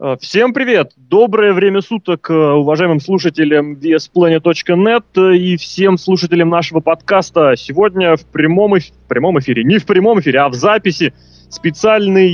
Э, всем привет! Доброе время суток э, уважаемым слушателям VSPlanet.net э, и всем слушателям нашего подкаста. Сегодня в прямом, эф... в прямом эфире, не в прямом эфире, а в записи специальный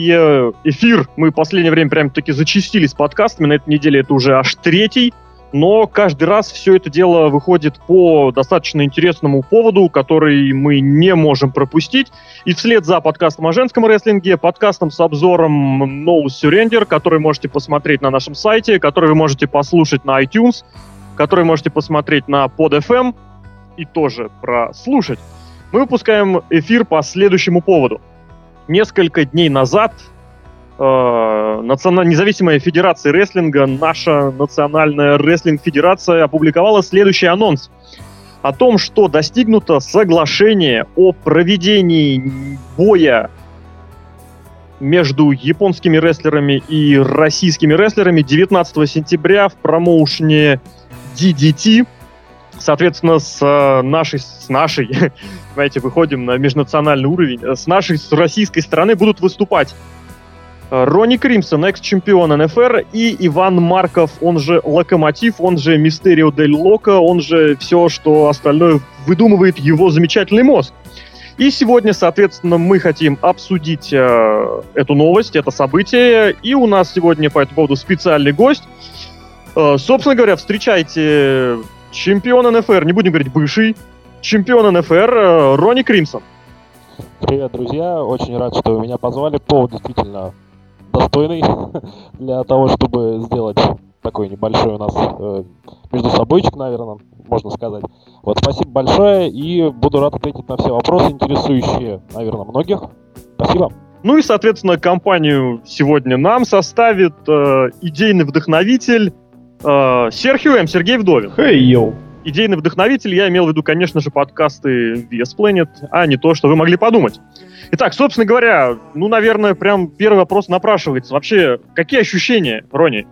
эфир. Мы в последнее время прям таки зачистили с подкастами. На этой неделе это уже аж третий но каждый раз все это дело выходит по достаточно интересному поводу, который мы не можем пропустить. И вслед за подкастом о женском рестлинге, подкастом с обзором No Surrender, который можете посмотреть на нашем сайте, который вы можете послушать на iTunes, который можете посмотреть на PodFM и тоже прослушать, мы выпускаем эфир по следующему поводу. Несколько дней назад э, националь... независимая федерация рестлинга, наша национальная рестлинг-федерация опубликовала следующий анонс о том, что достигнуто соглашение о проведении боя между японскими рестлерами и российскими рестлерами 19 сентября в промоушне DDT. Соответственно, с э, нашей, с нашей, понимаете, выходим на межнациональный уровень, с нашей, с российской стороны будут выступать Ронни Кримсон, экс-чемпион НФР, и Иван Марков, он же Локомотив, он же Мистерио Дель Локо, он же все, что остальное выдумывает его замечательный мозг. И сегодня, соответственно, мы хотим обсудить э, эту новость, это событие, и у нас сегодня по этому поводу специальный гость. Э, собственно говоря, встречайте чемпион НФР, не будем говорить бывший, чемпион НФР э, Ронни Кримсон. Привет, друзья. Очень рад, что меня позвали. Повод действительно достойный для того, чтобы сделать такой небольшой у нас э, между собойчик, наверное, можно сказать. Вот, спасибо большое, и буду рад ответить на все вопросы, интересующие, наверное, многих. Спасибо. Ну и, соответственно, компанию сегодня нам составит э, идейный вдохновитель э, Серхио М. Сергей Вдовин. Хей, hey, йоу. Идейный вдохновитель, я имел в виду, конечно же, подкасты VS Planet, а не то, что вы могли подумать. Итак, собственно говоря, ну, наверное, прям первый вопрос напрашивается. Вообще, какие ощущения, Рони?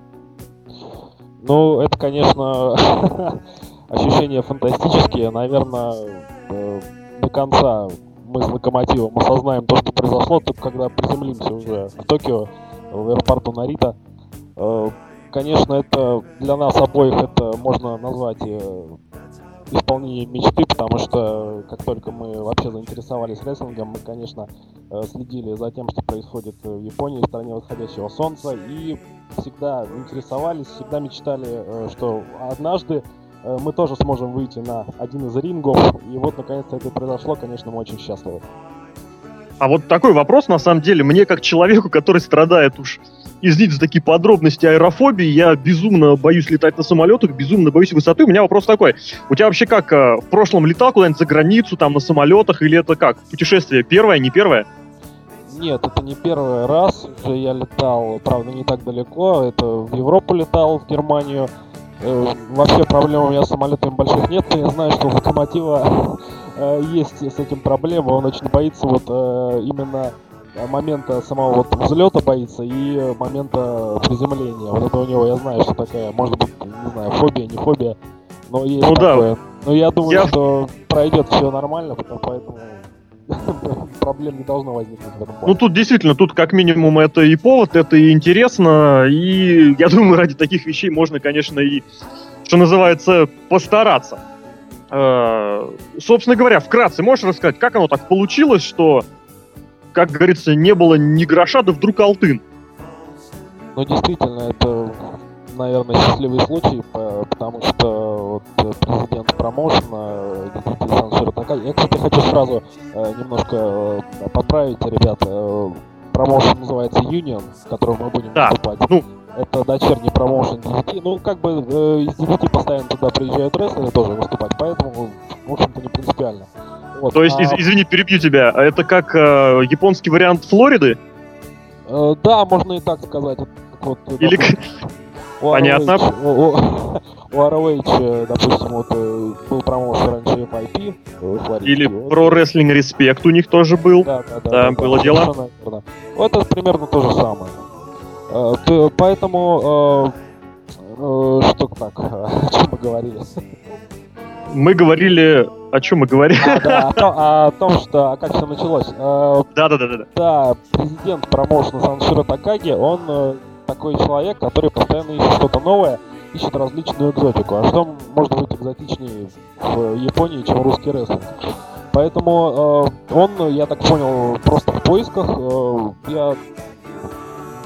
Ну, это, конечно, ощущения фантастические. Наверное, э, до конца мы с локомотивом осознаем то, что произошло, только когда приземлимся уже в Токио, в аэропорту Нарита. Конечно, это для нас обоих это можно назвать э, исполнение мечты, потому что как только мы вообще заинтересовались рестлингом, мы, конечно, э, следили за тем, что происходит в Японии, в стране восходящего солнца, и всегда интересовались, всегда мечтали, э, что однажды мы тоже сможем выйти на один из рингов, и вот наконец-то это произошло, конечно, мы очень счастливы. А вот такой вопрос, на самом деле, мне как человеку, который страдает уж извините за такие подробности аэрофобии, я безумно боюсь летать на самолетах, безумно боюсь высоты. У меня вопрос такой, у тебя вообще как, э, в прошлом летал куда-нибудь за границу, там, на самолетах, или это как, путешествие первое, не первое? Нет, это не первый раз, уже я летал, правда, не так далеко, это в Европу летал, в Германию. Э, вообще проблем у меня с самолетами больших нет, я знаю, что у Локомотива э, есть с этим проблема, он очень боится вот именно момента самого вот взлета боится и момента приземления. Вот это у него, я знаю, что такая, может быть, не знаю, фобия, не фобия, но есть ну, такое. Да. Но я думаю, я... что пройдет все нормально, поэтому проблем не должно возникнуть в этом плане. Ну тут действительно, тут как минимум это и повод, это и интересно, и я думаю, ради таких вещей можно, конечно, и, что называется, постараться. Э, собственно говоря, вкратце можешь рассказать, как оно так получилось, что как говорится, не было ни гроша, да вдруг алтын. Ну, действительно, это, наверное, счастливый случай, потому что вот президент промоушена Дмитрий Саншир такая. Я, кстати, хочу сразу э, немножко э, поправить, ребята. Э, промоушен называется Union, в котором мы будем да. выступать. Ну, это дочерний промоушен DVT. Ну, как бы э, из DVT постоянно туда приезжают рестлеры тоже выступать, поэтому, в общем-то, не принципиально. Вот. То есть, а... из, извини, перебью тебя, а это как э, японский вариант Флориды? Э, да, можно и так сказать. Вот, Или... Допустим, Понятно. У, ROH, э, допустим, вот э, был промоушен раньше FIP. Э, Или про Wrestling Respect у них тоже был. Да, да, да. было дело. Вот это примерно то же самое. Поэтому, э, э, что так, о чем мы говорили? Мы говорили о чем мы говорим? А, да, о, том, о том, что а как все началось. Да, да, да, президент промоушена Саншира Такаги, он такой человек, который постоянно ищет что-то новое, ищет различную экзотику. А что может быть экзотичнее в Японии, чем русский рестлинг? Поэтому э, он, я так понял, просто в поисках. Э, я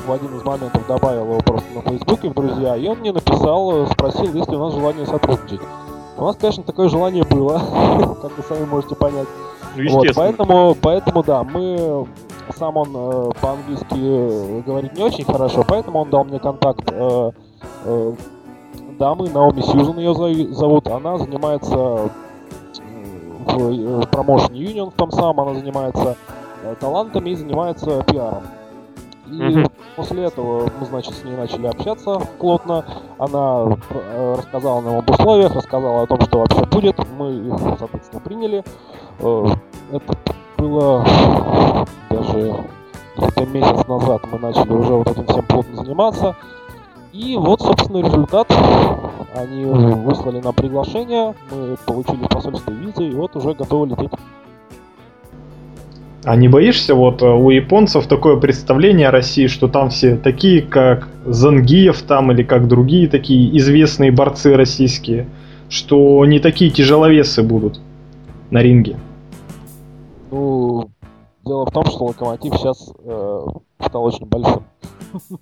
в один из моментов добавил его просто на Фейсбуке в друзья, и он мне написал, спросил, есть ли у нас желание сотрудничать. У нас, конечно, такое желание было, как вы сами можете понять. Ну, вот, поэтому, поэтому, да, мы сам он э, по-английски говорит не очень хорошо, поэтому он дал мне контакт э, э, дамы, Наоми Сьюзан ее зовут, она занимается в, в Promotion Union в том самом, она занимается э, талантами и занимается пиаром. И mm-hmm. после этого мы, значит, с ней начали общаться плотно. Она э, рассказала нам об условиях, рассказала о том, что вообще будет. Мы их, соответственно, приняли. Э, это было даже где-то месяц назад мы начали уже вот этим всем плотно заниматься. И вот, собственно, результат. Они выслали нам приглашение, мы получили посольство визы, и вот уже готовы лететь. А не боишься, вот э, у японцев такое представление о России, что там все такие, как Зангиев там, или как другие такие известные борцы российские, что не такие тяжеловесы будут на ринге? Ну, дело в том, что Локомотив сейчас э, стал очень большим.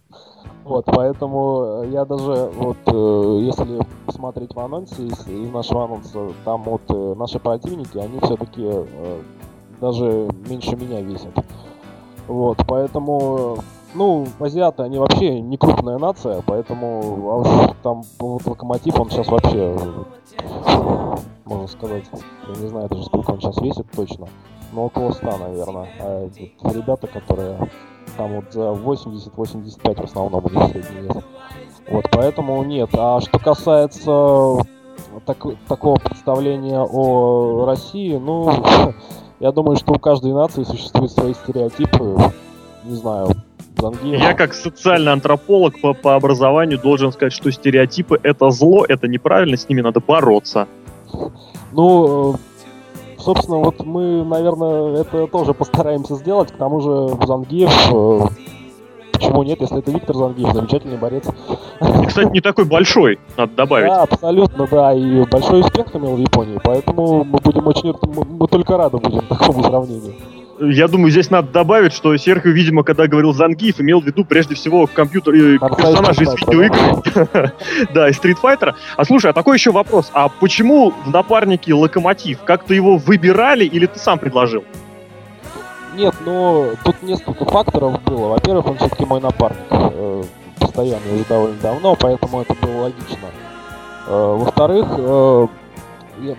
Вот, поэтому я даже, вот, э, если смотреть в анонсе, из, из нашего анонса, там вот э, наши противники, они все-таки э, даже меньше меня весят. Вот, поэтому, ну, азиаты, они вообще не крупная нация, поэтому а уж там вот локомотив, он сейчас вообще, можно сказать, я не знаю даже сколько он сейчас весит точно, но около 100, наверное. А ребята, которые там вот за 80-85 в основном у них средний вес. Вот, поэтому нет. А что касается так, такого представления о России, ну, Я думаю, что у каждой нации существуют свои стереотипы. Не знаю, Зангиев. Я как социальный антрополог по, по образованию должен сказать, что стереотипы это зло, это неправильно, с ними надо бороться. Ну, собственно, вот мы, наверное, это тоже постараемся сделать. К тому же Зангиев э, Почему нет, если это Виктор Зангиев, замечательный борец. Кстати, не такой большой, надо добавить. Да, абсолютно, да, и большой успех имел в Японии, поэтому мы будем очень, мы только рады будем такому сравнению. Я думаю, здесь надо добавить, что Серхио, видимо, когда говорил Зангиев, имел в виду прежде всего компьютер и персонажей из видеоигр. да, из Street Fighter. А слушай, а такой еще вопрос. А почему в напарнике Локомотив? Как-то его выбирали или ты сам предложил? Нет, но тут несколько факторов было. Во-первых, он все-таки мой напарник. Э, постоянно уже довольно давно, поэтому это было логично. Э, во-вторых, э,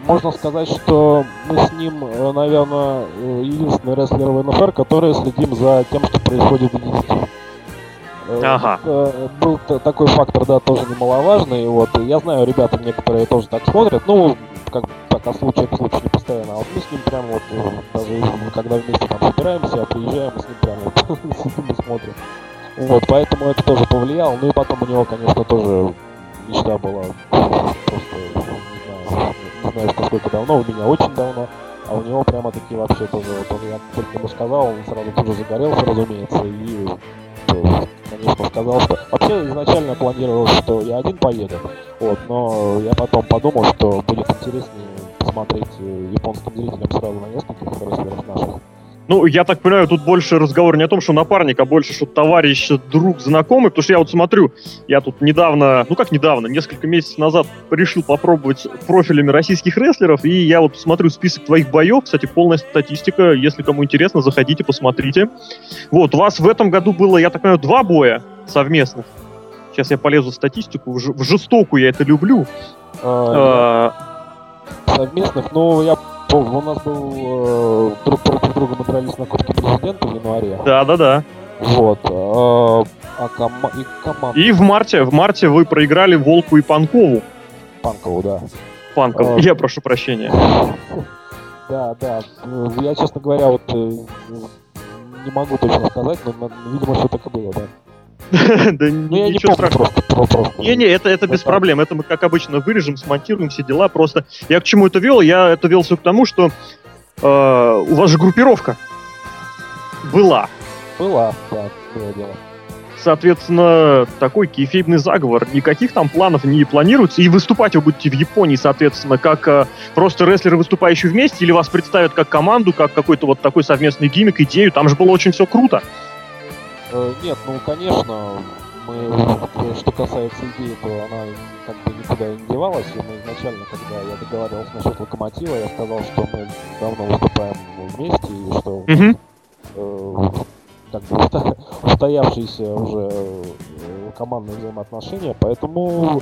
можно сказать, что мы с ним, э, наверное, единственный рестлеры в НФР, которые следим за тем, что происходит в 10 ага. Это был такой фактор, да, тоже немаловажный. Вот. Я знаю, ребята некоторые тоже так смотрят. Ну, как пока случай случай не постоянно. А вот мы с ним прямо вот, даже когда вместе там собираемся, приезжаем, мы с ним прямо вот сидим и смотрим. Вот, поэтому это тоже повлияло. Ну и потом у него, конечно, тоже мечта была просто, не знаю, не знаю, сколько давно, у меня очень давно. А у него прямо такие вообще тоже, вот он, я только ему сказал, он сразу тоже загорелся, разумеется, и конечно, сказал, что... Вообще, изначально планировалось, что я один поеду, вот, но я потом подумал, что будет интереснее посмотреть э, японским зрителям сразу на нескольких рестлеров наших. Ну, я так понимаю, тут больше разговор не о том, что напарник, а больше, что товарищ, друг, знакомый, потому что я вот смотрю, я тут недавно, ну как недавно, несколько месяцев назад решил попробовать профилями российских рестлеров, и я вот смотрю список твоих боев, кстати, полная статистика, если кому интересно, заходите, посмотрите. Вот, у вас в этом году было, я так понимаю, два боя совместных. Сейчас я полезу в статистику, в жестокую я это люблю. А, а... Совместных, но я у нас был э, друг против друга мы дрались на Кубке Президента в январе. Да, да, да. Вот. Э, а кома... и команда. И в марте, в марте вы проиграли Волку и Панкову. Панкову, да. Панкову, э, я прошу прощения. Да, да. Я, честно говоря, вот не могу точно сказать, но, видимо, все так и было, да. Да ну, ничего страшного. Не-не, это, это без проблем. Это мы, как обычно, вырежем, смонтируем все дела. Просто я к чему это вел? Я это вел все к тому, что э, у вас же группировка была. Была, да, было дело. соответственно, такой кейфейбный заговор. Никаких там планов не планируется, и выступать вы будете в Японии, соответственно, как э, просто рестлеры, выступающие вместе, или вас представят как команду, как какой-то вот такой совместный гиммик, идею. Там же было очень все круто. Э, нет, ну, конечно, мы, что касается идеи, то она как бы никуда не девалась, и мы изначально, когда я договаривался насчет Локомотива, я сказал, что мы давно выступаем вместе, и что Мгм. э, как бы устоявшиеся уже э, командные взаимоотношения, поэтому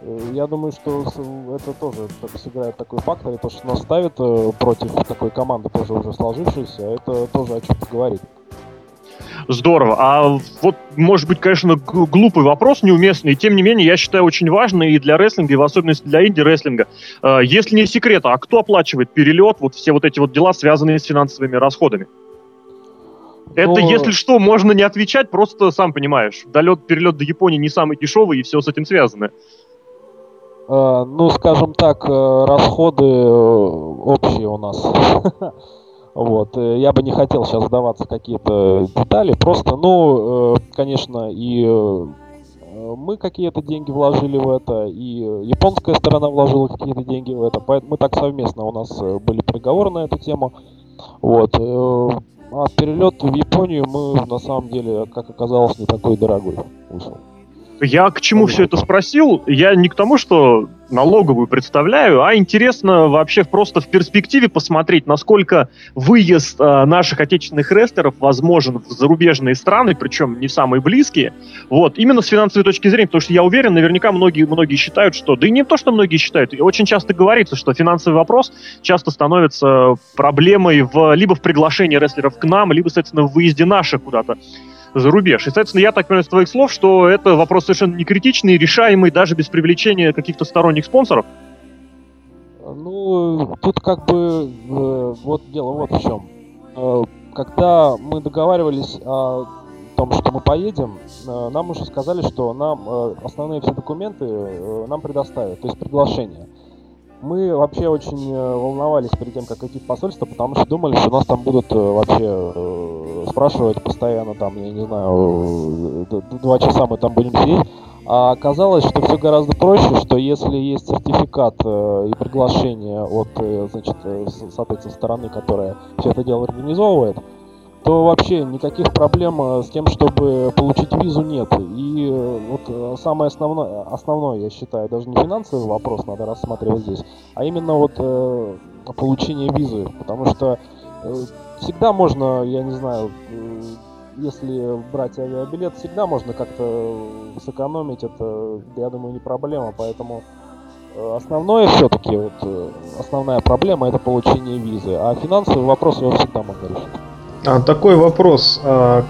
э, я думаю, что это тоже так сыграет такой фактор, и то, что нас ставит э, против такой команды, тоже уже сложившейся, это тоже о чем-то говорит. Здорово. А вот, может быть, конечно, глупый вопрос, неуместный, и тем не менее, я считаю очень важный и для рестлинга, и в особенности для инди-рестлинга. Э, Если не секрет, а кто оплачивает перелет, вот все вот эти вот дела, связанные с финансовыми расходами? Это, Ну, если что, можно не отвечать, просто сам понимаешь. Долет, перелет до Японии не самый дешевый, и все с этим связано. Э, Ну, скажем так, э, расходы общие у нас. Вот. э, Я бы не хотел сейчас вдаваться в какие-то детали. Просто, ну, э, конечно, и э, мы какие-то деньги вложили в это, и японская сторона вложила какие-то деньги в это. Поэтому мы так совместно, у нас были переговоры на эту тему. Вот. А перелет в Японию мы, на самом деле, как оказалось, не такой дорогой вышел. Я к чему все это спросил? Я не к тому, что налоговую представляю, а интересно вообще просто в перспективе посмотреть, насколько выезд э, наших отечественных рестлеров возможен в зарубежные страны, причем не самые близкие. Вот, именно с финансовой точки зрения, потому что я уверен, наверняка многие, многие считают, что, да и не то, что многие считают, и очень часто говорится, что финансовый вопрос часто становится проблемой в, либо в приглашении рестлеров к нам, либо, соответственно, в выезде наших куда-то за рубеж. И, соответственно, я так понимаю из твоих слов, что это вопрос совершенно не критичный, решаемый даже без привлечения каких-то сторонних спонсоров. Ну, тут как бы э, вот дело вот в чем. Э, когда мы договаривались о том, что мы поедем, э, нам уже сказали, что нам э, основные все документы э, нам предоставят, то есть приглашение. Мы вообще очень э, волновались перед тем, как идти в посольство, потому что думали, что нас там будут э, вообще э, спрашивать постоянно, там, я не знаю, два часа мы там будем сидеть. А оказалось, что все гораздо проще, что если есть сертификат и приглашение от, значит, с- соответственно, стороны, которая все это дело организовывает, то вообще никаких проблем э, с тем, чтобы получить визу нет. И э, вот э, самое основное, основное, я считаю, даже не финансовый вопрос надо рассматривать здесь, а именно вот э, получение визы, потому что э, всегда можно, я не знаю, э, если брать авиабилет, всегда можно как-то сэкономить, это, я думаю, не проблема, поэтому основное все-таки, вот, основная проблема это получение визы, а финансовый вопрос его всегда можно решить. А, такой вопрос. А,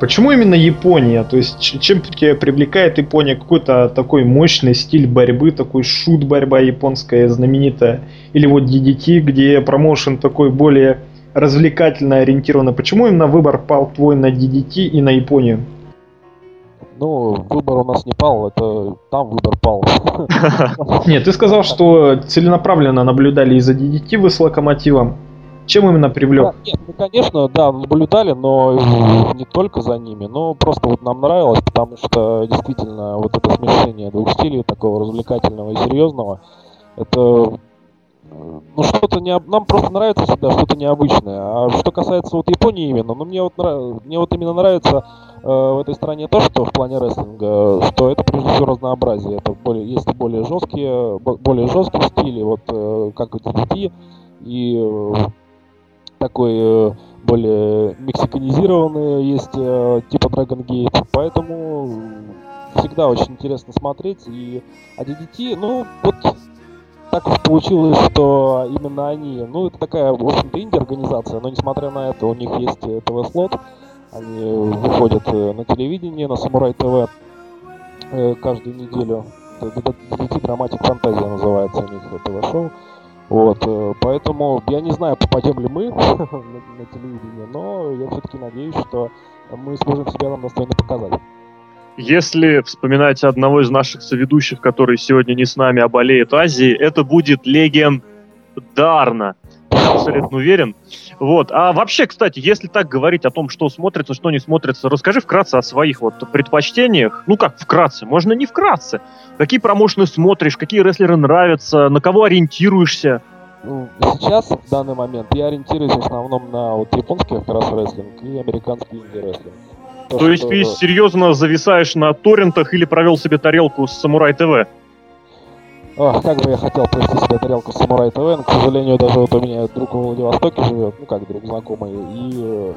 почему именно Япония? То есть чем тебя привлекает Япония? Какой-то такой мощный стиль борьбы, такой шут борьба японская знаменитая? Или вот DDT, где промоушен такой более развлекательно ориентированный? Почему именно выбор пал твой на DDT и на Японию? Ну, выбор у нас не пал, это там выбор пал. Нет, ты сказал, что целенаправленно наблюдали из-за DDT вы с локомотивом. Чем именно привлек? Да, Нет, мы, конечно, да, наблюдали, но не только за ними, но просто вот нам нравилось, потому что действительно вот это смешение двух стилей, такого развлекательного и серьезного, это ну что-то не нам просто нравится всегда что-то необычное. А что касается вот Японии именно, ну мне вот нрав- мне вот именно нравится э, в этой стране то, что в плане рестлинга, что это прежде всего разнообразие. Это более есть более жесткие, бо- более жесткие стили, вот э, как DDT, и э, такой э, более мексиканизированный есть э, типа Dragon Gate, поэтому всегда очень интересно смотреть. И а ну вот так получилось, что именно они, ну это такая, в общем-то, инди-организация, но несмотря на это, у них есть э, ТВ-слот, они выходят э, на телевидении, на Самурай ТВ э, каждую неделю. DDT Dramatic Fantasy называется у них ТВ-шоу. Вот, э, поэтому я не знаю, попадем ли мы на, на телевидение, но я все-таки надеюсь, что мы сможем себя нам достойно показать. Если вспоминать одного из наших соведущих, который сегодня не с нами, а болеет Азией, это будет легендарно. абсолютно уверен. Вот. А вообще, кстати, если так говорить о том, что смотрится, что не смотрится, расскажи вкратце о своих вот предпочтениях. Ну как вкратце? Можно не вкратце. Какие промоушены смотришь, какие рестлеры нравятся, на кого ориентируешься? Ну, сейчас, в данный момент, я ориентируюсь в основном на вот японский как раз рестлинг и американский инди-рестлинг. То, То есть что... ты серьезно зависаешь на торрентах или провел себе тарелку с Samurai TV? Ох, как бы я хотел провести себе тарелку Samurai TV, но, к сожалению, даже вот у меня друг в Владивостоке живет, ну как друг знакомый, и, э,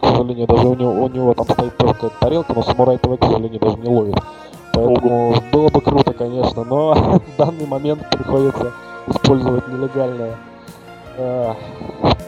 к сожалению, даже у него, у него там стоит только тарелка, но Samurai TV, к сожалению, даже не ловит. Поэтому Ого. было бы круто, конечно, но в данный момент приходится использовать нелегальное Э,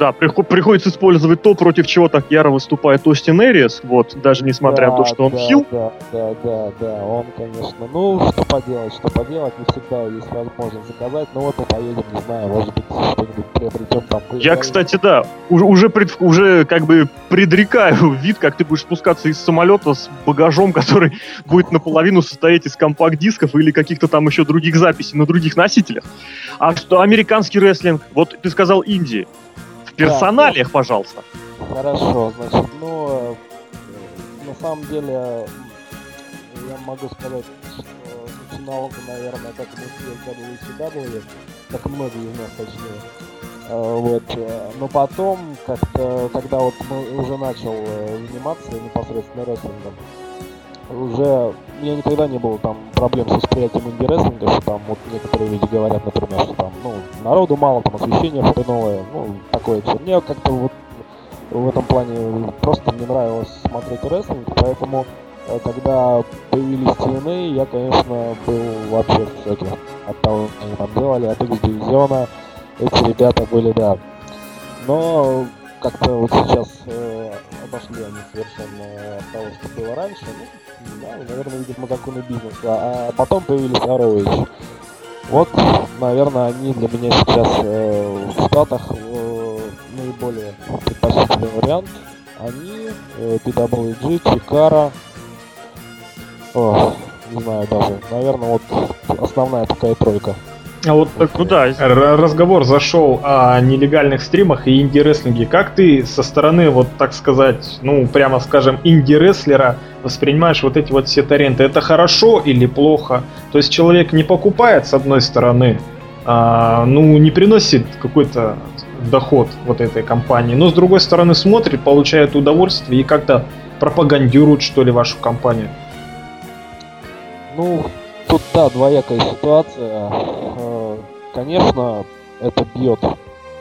да, приходится использовать то, против чего так яро выступает Остин Эриас, вот, даже несмотря да, на то, что он да, хил. Да, да, да, да, он, конечно, ну, что поделать, что поделать, не всегда есть возможность заказать, но вот мы поедем, не знаю, может быть, что-нибудь приобретем там. Я, кстати, да, уже, уже, пред, уже как бы предрекаю вид, как ты будешь спускаться из самолета с багажом, который будет наполовину состоять из компакт-дисков или каких-то там еще других записей на других носителях. А что американский рестлинг, вот ты сказал Индии. В персоналиях, да, пожалуйста. Хорошо, значит, ну, э, на самом деле, я могу сказать, что начинал наверное, как мы с WCW, как многие из нас, точнее. Э, вот. Э, но потом, как-то, когда вот мы уже начал заниматься непосредственно рестлингом, уже я никогда не было там проблем с восприятием инди-рестлинга, что там вот некоторые люди говорят, например, что там, ну, народу мало, там освещение хреновое, ну, такое все. Мне как-то вот в этом плане просто не нравилось смотреть рестлинг, поэтому э, когда появились TNA, я, конечно, был вообще в шоке от того, что они там делали, от их дивизиона. Эти ребята были, да. Но как-то вот сейчас э, обошли они совершенно от того, что было раньше. Ну, да, наверное, видимо, законы бизнеса. А потом появились ROH. Вот, наверное, они для меня сейчас э, в Штатах э, наиболее предпочтительный вариант. Они, э, PWG, Чикара, о, не знаю даже, наверное, вот основная такая тройка. А вот так, ну да, разговор зашел о нелегальных стримах и инди-рестлинге. Как ты со стороны, вот так сказать, ну, прямо скажем, инди-рестлера воспринимаешь вот эти вот все торренты? Это хорошо или плохо? То есть человек не покупает, с одной стороны, а, ну, не приносит какой-то доход вот этой компании, но с другой стороны смотрит, получает удовольствие и как-то пропагандирует, что ли, вашу компанию. Ну, тут, да, двоякая ситуация. Конечно, это бьет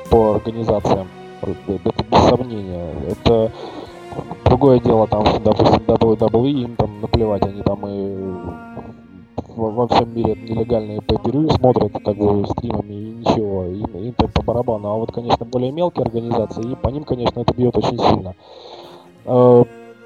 по организациям. Это без сомнения. Это другое дело, там, допустим, WWE, им там наплевать, они там и во всем мире нелегальные пейперю смотрят как бы стримами и ничего, им, им там по барабану. А вот, конечно, более мелкие организации, и по ним, конечно, это бьет очень сильно. Э,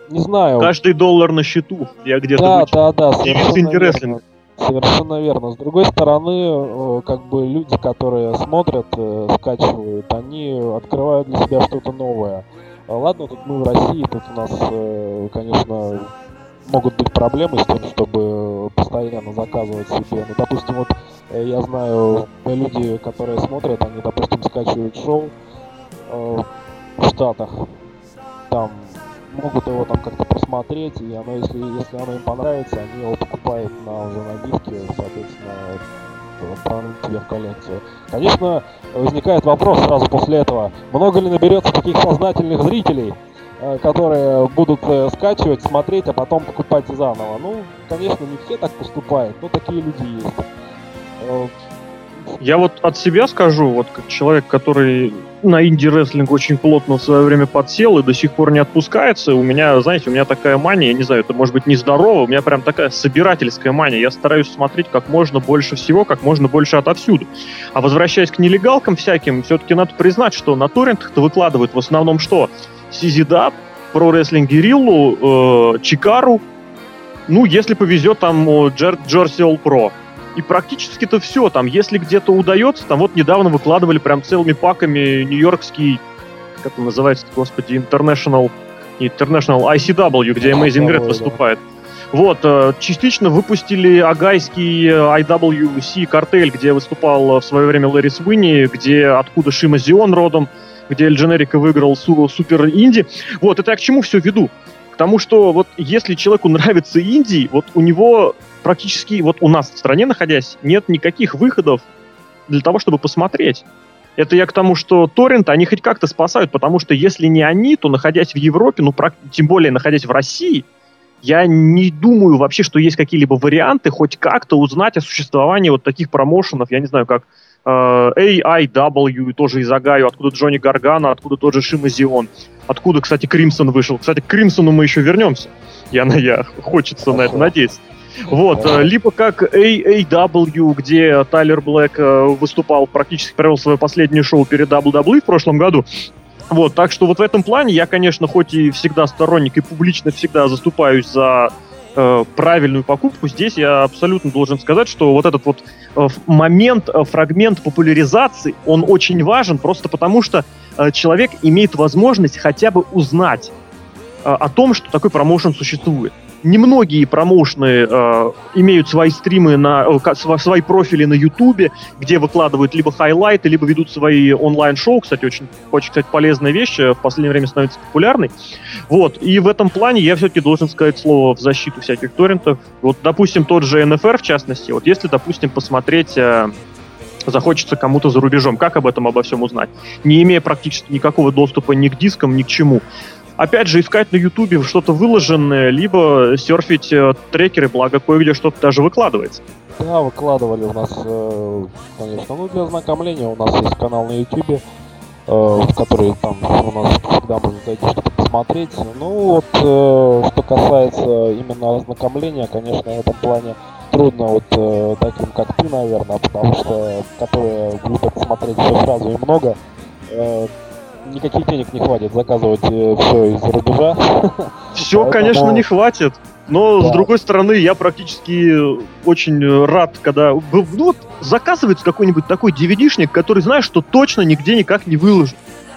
не знаю. Каждый доллар на счету. Я где-то Да, да, да. Совершенно Совершенно верно. С другой стороны, э, как бы люди, которые смотрят, э, скачивают, они открывают для себя что-то новое. Ладно, тут мы в России, тут у нас, э, конечно, могут быть проблемы с тем, чтобы постоянно заказывать себе. Ну, допустим, вот я знаю люди, которые смотрят, они, допустим, скачивают шоу в Штатах, там могут его там как-то просмотреть, и оно, если, если оно им понравится, они его покупают на уже на диске, соответственно, себе в коллекцию. Конечно, возникает вопрос сразу после этого, много ли наберется таких сознательных зрителей, э, которые будут э, скачивать, смотреть, а потом покупать заново. Ну, конечно, не все так поступают, но такие люди есть. Э, я вот от себя скажу, вот как человек, который на инди-рестлинг очень плотно в свое время подсел и до сих пор не отпускается. У меня, знаете, у меня такая мания, я не знаю, это может быть нездорово, у меня прям такая собирательская мания. Я стараюсь смотреть как можно больше всего, как можно больше отовсюду. А возвращаясь к нелегалкам всяким, все-таки надо признать, что на торрентах-то выкладывают в основном что? CZDAP, Pro Wrestling Guerrilla, э, Чикару, ну, если повезет, там Джер, Джерси All Pro. И практически-то все. Там, если где-то удается, там вот недавно выкладывали прям целыми паками нью-йоркский, как это называется, господи, International, International ICW, где Amazing Red выступает. Вот, э, частично выпустили агайский IWC картель, где выступал в свое время Ларри Свинни, где откуда Шима Зион родом, где Эль Дженерика выиграл Супер Инди. Вот, это я к чему все веду? К тому, что вот если человеку нравится Индии, вот у него практически, вот у нас в стране находясь, нет никаких выходов для того, чтобы посмотреть. Это я к тому, что торренты, они хоть как-то спасают, потому что если не они, то находясь в Европе, ну, тем более находясь в России, я не думаю вообще, что есть какие-либо варианты хоть как-то узнать о существовании вот таких промоушенов, я не знаю, как э, AIW, тоже из Агаю, откуда Джонни Гаргана, откуда тот же Шимазион, откуда, кстати, Кримсон вышел. Кстати, к Кримсону мы еще вернемся. Я, на я хочется на это надеяться. Вот, э, либо как AAW, где Тайлер Блэк э, выступал, практически провел свое последнее шоу перед WWE в прошлом году. Вот, так что вот в этом плане я, конечно, хоть и всегда сторонник и публично всегда заступаюсь за э, правильную покупку, здесь я абсолютно должен сказать, что вот этот вот э, момент, э, фрагмент популяризации, он очень важен, просто потому что э, человек имеет возможность хотя бы узнать э, о том, что такой промоушен существует немногие промоушены э, имеют свои стримы на э, свои профили на Ютубе, где выкладывают либо хайлайты, либо ведут свои онлайн-шоу. Кстати, очень, очень кстати, полезная вещь, э, в последнее время становится популярной. Вот. И в этом плане я все-таки должен сказать слово в защиту всяких торрентов. Вот, допустим, тот же НФР, в частности, вот если, допустим, посмотреть э, захочется кому-то за рубежом. Как об этом обо всем узнать? Не имея практически никакого доступа ни к дискам, ни к чему опять же, искать на Ютубе что-то выложенное, либо серфить э, трекеры, благо кое-где что-то даже выкладывается. Да, выкладывали у нас, э, конечно, ну для ознакомления у нас есть канал на Ютубе, э, в который там у нас всегда можно зайти что-то посмотреть. Ну вот, что касается именно ознакомления, конечно, в этом плане трудно вот таким, как ты, наверное, потому что которые любят смотреть все сразу и много, никаких денег не хватит заказывать э, все из-за рубежа. Все, Поэтому... конечно, не хватит. Но, да. с другой стороны, я практически очень рад, когда ну, вот, заказывается какой-нибудь такой DVD-шник, который знаешь, что точно нигде никак не выложит.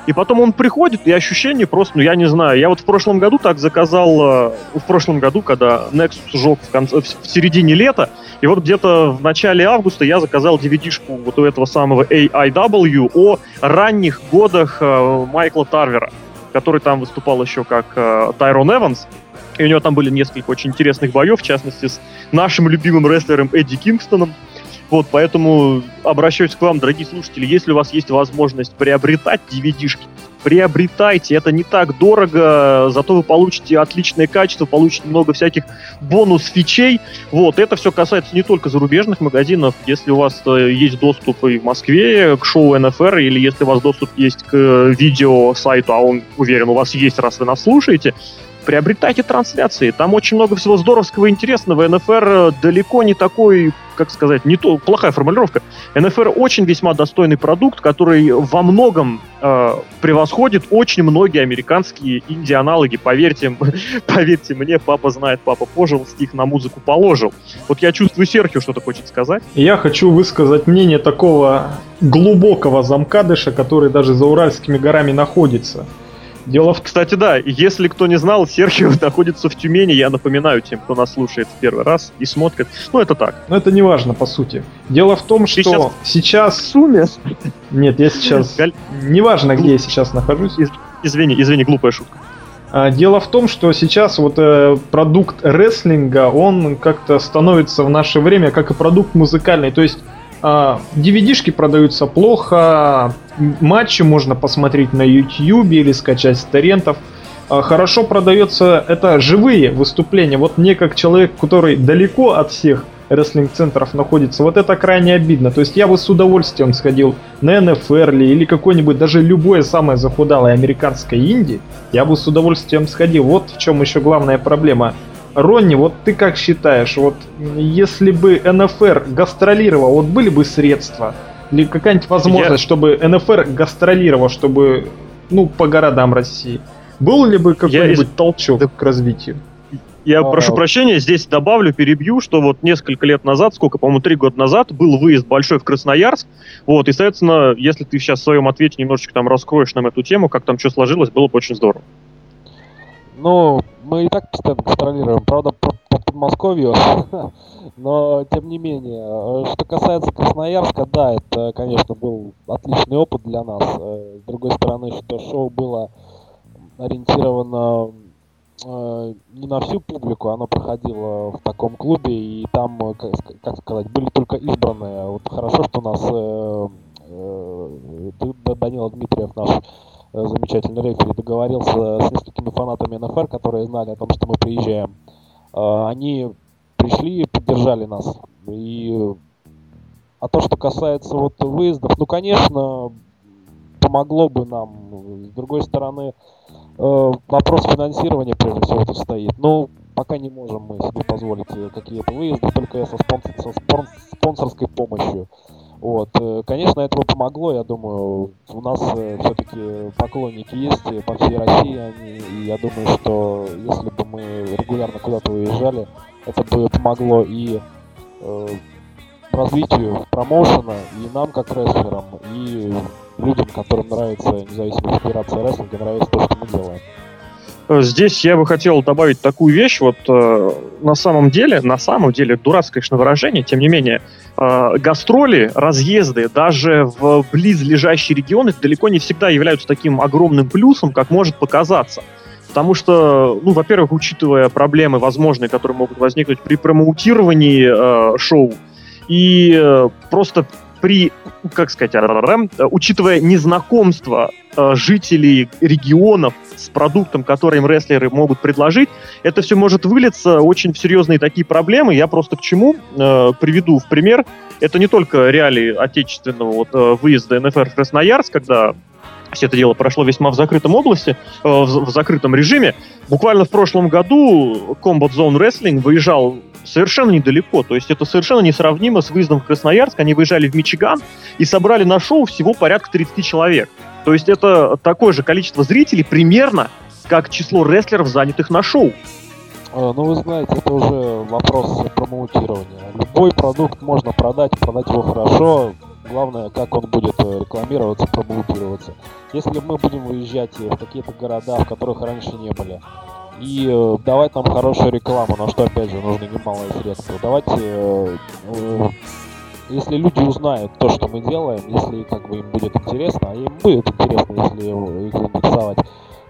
И потом он приходит, и ощущение просто, ну я не знаю. Я вот в прошлом году так заказал, э, в прошлом году, когда Nexus жег в, конце, в середине лета, и вот где-то в начале августа я заказал DVD-шку вот у этого самого AIW о ранних годах э, Майкла Тарвера, который там выступал еще как э, Тайрон Эванс. И у него там были несколько очень интересных боев, в частности, с нашим любимым рестлером Эдди Кингстоном. Вот, поэтому обращаюсь к вам, дорогие слушатели, если у вас есть возможность приобретать DVD-шки, приобретайте, это не так дорого, зато вы получите отличное качество, получите много всяких бонус-фичей. Вот, это все касается не только зарубежных магазинов, если у вас э, есть доступ и в Москве к шоу НФР, или если у вас доступ есть к видео-сайту, а он, уверен, у вас есть, раз вы нас слушаете, приобретайте трансляции. Там очень много всего здоровского и интересного. НФР далеко не такой, как сказать, не то, плохая формулировка. НФР очень весьма достойный продукт, который во многом э, превосходит очень многие американские инди-аналоги. Поверьте, поверьте мне, папа знает, папа пожил, стих на музыку положил. Вот я чувствую Серхио что-то хочет сказать. Я хочу высказать мнение такого глубокого замкадыша, который даже за Уральскими горами находится. Дело в... Кстати, да, если кто не знал, Серхио находится в Тюмени, я напоминаю тем, кто нас слушает в первый раз и смотрит. Ну, это так. Но это не важно, по сути. Дело в том, Ты что сейчас... сейчас... Сумме? Нет, я сейчас... Неважно, где я сейчас нахожусь. Извини, извини, глупая шутка. А, дело в том, что сейчас вот э, продукт рестлинга, он как-то становится в наше время как и продукт музыкальный. То есть DVD-шки продаются плохо, матчи можно посмотреть на YouTube или скачать с торрентов. А, хорошо продается это живые выступления. Вот мне как человек, который далеко от всех рестлинг-центров находится, вот это крайне обидно. То есть я бы с удовольствием сходил на НФР или какой-нибудь, даже любое самое захудалое американское инди, я бы с удовольствием сходил. Вот в чем еще главная проблема. Ронни, вот ты как считаешь, вот если бы НФР гастролировал, вот были бы средства, или какая-нибудь возможность, Я... чтобы НФР гастролировал, чтобы, ну, по городам России, был ли бы какой-нибудь Я... толчок да. к развитию? Я а, прошу прощения, здесь добавлю, перебью, что вот несколько лет назад, сколько, по-моему, три года назад, был выезд большой в Красноярск. Вот, и, соответственно, если ты сейчас в своем ответе немножечко там раскроешь нам эту тему, как там что сложилось, было бы очень здорово. Ну, мы и так постоянно гастролируем. Правда, Подмосковью, но тем не менее. Что касается Красноярска, да, это, конечно, был отличный опыт для нас. С другой стороны, что шоу было ориентировано э, не на всю публику, оно проходило в таком клубе, и там, э, как, сказать, были только избранные. Вот хорошо, что у нас э, э, Данила Дмитриев, наш э, замечательный рефери, договорился с несколькими фанатами НФР, которые знали о том, что мы приезжаем. Э, они пришли и поддержали нас. И а то, что касается вот выездов, ну, конечно, помогло бы нам. С другой стороны, Э, вопрос финансирования прежде всего тут стоит. Ну, пока не можем мы себе позволить э, какие-то выезды, только со, со спон, спонсорской помощью. Вот, э, конечно, это бы помогло, я думаю, у нас все-таки поклонники есть по всей России, они, и я думаю, что если бы мы регулярно куда-то выезжали, это бы помогло и э, развитию промоушена, и нам как рестлерам, и людям, которым нравится независимая федерация рестлинга, нравится то, что мы делаем. Здесь я бы хотел добавить такую вещь. Вот э, на самом деле, на самом деле, дурацкое, конечно, выражение, тем не менее, э, гастроли, разъезды даже в близлежащие регионы далеко не всегда являются таким огромным плюсом, как может показаться. Потому что, ну, во-первых, учитывая проблемы возможные, которые могут возникнуть при промоутировании э, шоу, и э, просто при, как сказать, учитывая незнакомство э, жителей регионов с продуктом, который им рестлеры могут предложить, это все может вылиться очень в серьезные такие проблемы. Я просто к чему э, приведу в пример. Это не только реалии отечественного вот, э, выезда НФР в Красноярск, когда все это дело прошло весьма в закрытом области, э, в, в закрытом режиме. Буквально в прошлом году Combat Zone Wrestling выезжал совершенно недалеко. То есть это совершенно несравнимо с выездом в Красноярск. Они выезжали в Мичиган и собрали на шоу всего порядка 30 человек. То есть это такое же количество зрителей примерно, как число рестлеров, занятых на шоу. А, ну, вы знаете, это уже вопрос промоутирования. Любой продукт можно продать, продать его хорошо. Главное, как он будет э, рекламироваться, промоутироваться. Если мы будем выезжать в какие-то города, в которых раньше не были, и э, давать нам хорошую рекламу, на что опять же нужны немалые средства. Давайте, э, э, если люди узнают то, что мы делаем, если как бы им будет интересно, а им будет интересно, если их заинтересовать,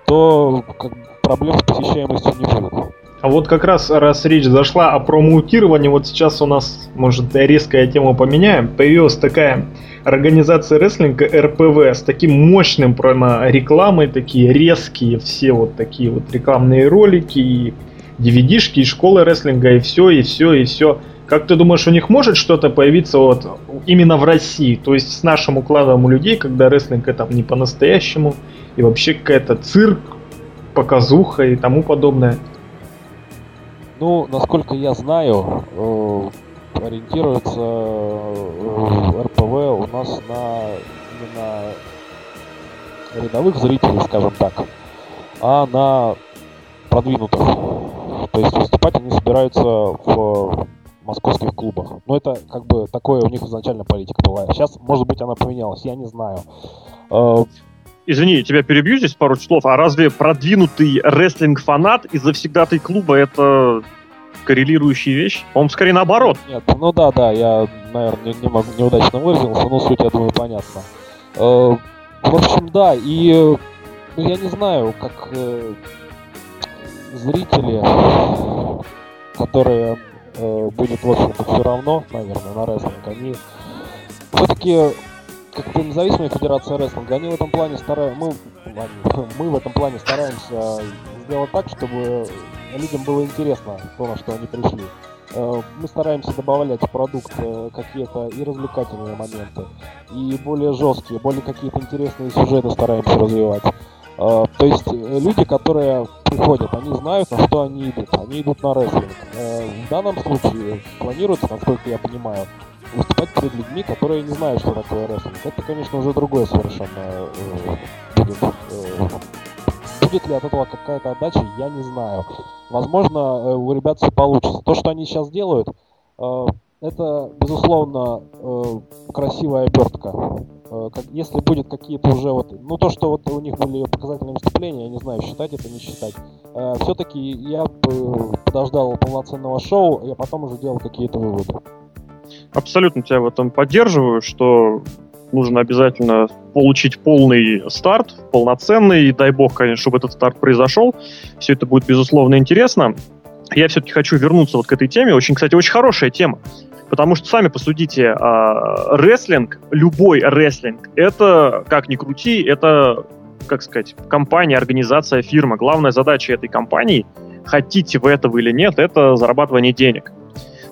то как, проблем с посещаемостью не будет. А вот как раз, раз речь зашла о промоутировании, вот сейчас у нас, может, резкая тему поменяем, появилась такая организация рестлинга РПВ с таким мощным прямо рекламой, такие резкие все вот такие вот рекламные ролики, и DVD-шки, и школы рестлинга, и все, и все, и все. Как ты думаешь, у них может что-то появиться вот именно в России? То есть с нашим укладом у людей, когда рестлинг это не по-настоящему, и вообще какая-то цирк, показуха и тому подобное. Ну, насколько я знаю, э, ориентируется э, РПВ у нас на именно рядовых зрителей, скажем так, а на продвинутых. То есть выступать они собираются в московских клубах. Но это как бы такое у них изначально политика была. Сейчас, может быть, она поменялась, я не знаю. Извини, тебя перебью здесь пару слов. А разве продвинутый рестлинг-фанат из завсегдатой клуба это коррелирующие вещи? По-моему, скорее наоборот. Нет, ну да, да, я, наверное, не, не, неудачно выразился, но суть, я думаю, понятна. Э, в общем, да, и ну, я не знаю, как э, зрители, которые э, будет, в общем-то, все равно, наверное, на рестлинг, они все-таки как-то независимая федерация рестлинга, они в этом плане стараются, мы, мы в этом плане стараемся сделать так, чтобы людям было интересно то, на что они пришли. Э, мы стараемся добавлять в продукт э, какие-то и развлекательные моменты, и более жесткие, более какие-то интересные сюжеты стараемся развивать. Э, то есть люди, которые приходят, они знают, на что они идут. Они идут на рестлинг. В данном случае планируется, насколько я понимаю, выступать перед людьми, которые не знают, что такое рестлинг. Это, конечно, уже другое совершенно будет. Будет ли от этого какая-то отдача, я не знаю. Возможно, э, у ребят все получится. То, что они сейчас делают, э, это, безусловно, э, красивая обертка. Э, если будет какие-то уже вот, ну то, что вот у них были показательные выступления, я не знаю, считать это, не считать. Э, все-таки я подождал полноценного шоу, я потом уже делал какие-то выводы. Абсолютно тебя в этом поддерживаю, что нужно обязательно получить полный старт, полноценный, и дай бог, конечно, чтобы этот старт произошел. Все это будет, безусловно, интересно. Я все-таки хочу вернуться вот к этой теме. Очень, кстати, очень хорошая тема. Потому что сами посудите, а, рестлинг, любой рестлинг, это, как ни крути, это, как сказать, компания, организация, фирма. Главная задача этой компании, хотите вы этого или нет, это зарабатывание денег.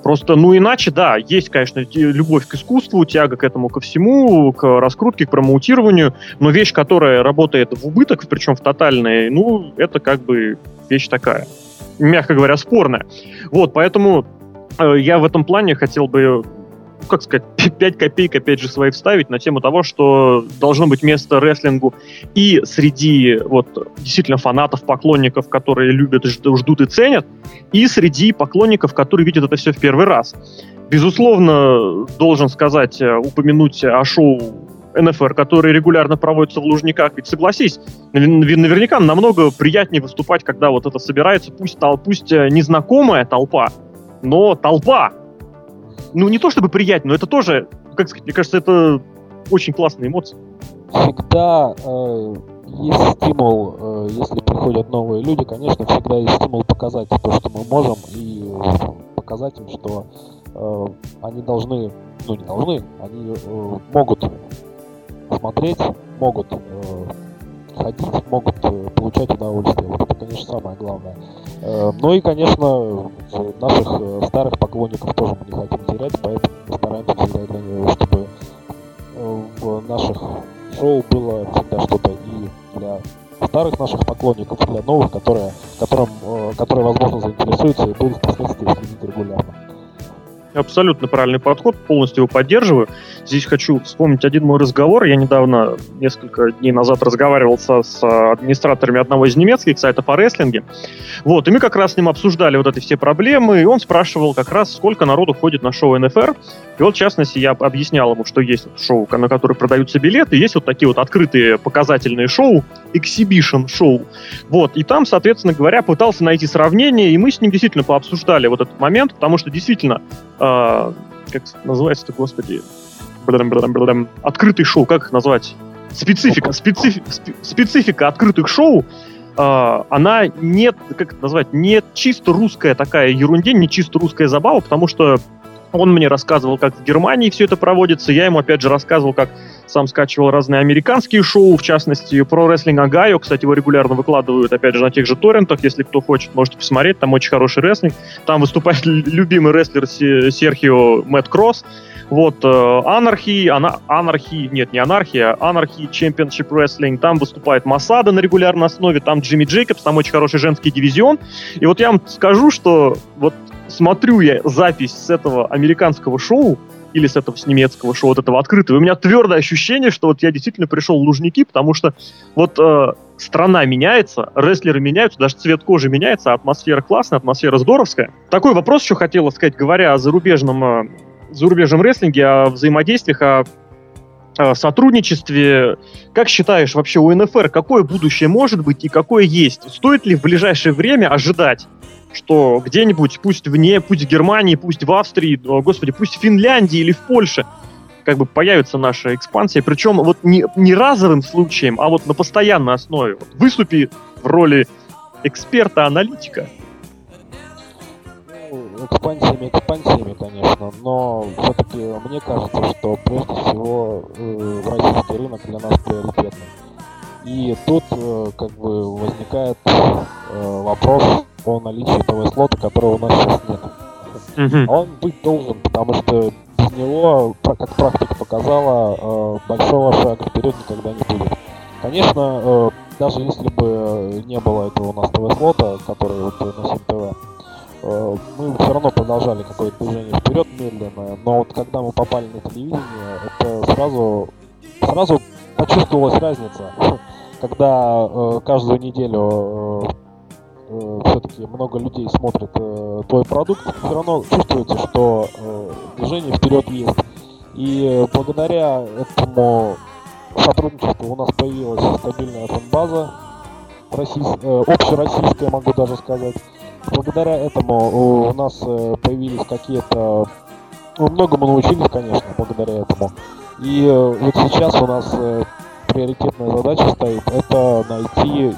Просто, ну иначе, да, есть, конечно, любовь к искусству, тяга к этому ко всему, к раскрутке, к промоутированию, но вещь, которая работает в убыток, причем в тотальной, ну, это как бы вещь такая, мягко говоря, спорная. Вот, поэтому э, я в этом плане хотел бы как сказать, 5 копеек, опять же, свои вставить на тему того, что должно быть место рестлингу и среди вот действительно фанатов, поклонников, которые любят, ждут и ценят, и среди поклонников, которые видят это все в первый раз. Безусловно, должен сказать, э, упомянуть о шоу НФР, которые регулярно проводятся в Лужниках. Ведь согласись, наверняка намного приятнее выступать, когда вот это собирается, пусть, пусть э, незнакомая толпа, но толпа, ну, не то чтобы приятно, но это тоже, как сказать, мне кажется, это очень классные эмоции. Всегда э, есть стимул, э, если приходят новые люди, конечно, всегда есть стимул показать то, что мы можем, и показать им, что э, они должны, ну не должны, они э, могут смотреть, могут э, ходить, могут э, получать удовольствие. Вот это, конечно, самое главное. Э, ну и, конечно, наших э, старых поклонников тоже мы не хотим терять, поэтому стараемся всегда для него, чтобы в наших шоу было всегда что-то и для старых наших поклонников, для новых, которые, которым, которые, возможно, заинтересуются и будут впоследствии следить регулярно. Абсолютно правильный подход, полностью его поддерживаю. Здесь хочу вспомнить один мой разговор. Я недавно, несколько дней назад, разговаривал со, с администраторами одного из немецких сайтов о рестлинге. Вот, и мы как раз с ним обсуждали вот эти все проблемы, и он спрашивал как раз, сколько народу ходит на шоу НФР. И вот, в частности, я объяснял ему, что есть шоу, на которое продаются билеты, есть вот такие вот открытые показательные шоу, exhibition шоу. Вот, и там, соответственно говоря, пытался найти сравнение, и мы с ним действительно пообсуждали вот этот момент, потому что действительно э, как называется-то, господи, открытый шоу, как их назвать? Специфика, специфи, специфика открытых шоу, э, она не, как это назвать, не чисто русская такая ерундень, не чисто русская забава, потому что он мне рассказывал, как в Германии все это проводится. Я ему, опять же, рассказывал, как сам скачивал разные американские шоу, в частности, про рестлинг Огайо. Кстати, его регулярно выкладывают, опять же, на тех же торрентах. Если кто хочет, можете посмотреть. Там очень хороший рестлинг. Там выступает любимый рестлер Серхио Мэтт Кросс. Вот, Анархи, ана, Анархи, нет, не Анархия, Анархи Championship Wrestling, там выступает Масада на регулярной основе, там Джимми Джейкобс, там очень хороший женский дивизион. И вот я вам скажу, что вот смотрю я запись с этого американского шоу, или с этого с немецкого шоу, вот этого открытого, у меня твердое ощущение, что вот я действительно пришел в Лужники, потому что вот э, страна меняется, рестлеры меняются, даже цвет кожи меняется, атмосфера классная, атмосфера здоровская. Такой вопрос еще хотела сказать, говоря о зарубежном, э, зарубежном рестлинге, о взаимодействиях, о сотрудничестве. Как считаешь, вообще у НФР какое будущее может быть и какое есть? Стоит ли в ближайшее время ожидать что где-нибудь, пусть вне, пусть в Германии, пусть в Австрии, о, господи, пусть в Финляндии или в Польше, как бы появится наша экспансия, причем вот не, не разовым случаем, а вот на постоянной основе. Вот выступи в роли эксперта-аналитика. Ну, экспансиями, экспансиями, конечно, но все-таки мне кажется, что прежде всего э, российский рынок для нас приоритетный. И тут э, как бы возникает э, вопрос о наличии ТВ-слота, которого у нас сейчас нет. Mm-hmm. Он быть должен, потому что без него, как практика показала, э, большого шага вперед никогда не будет. Конечно, э, даже если бы не было этого у нас ТВ-слота, который вот на 7 ТВ, э, мы все равно продолжали какое-то движение вперед медленное, но вот когда мы попали на телевидение, это сразу, сразу почувствовалась разница когда каждую неделю все-таки много людей смотрят э, твой продукт, все равно чувствуется, что э, движение вперед есть. И благодаря этому сотрудничеству у нас появилась стабильная фан-база, российс... э, общероссийская, могу даже сказать. Благодаря этому у нас э, появились какие-то... Ну, многому научились, конечно, благодаря этому. И э, вот сейчас у нас э, приоритетная задача стоит, это найти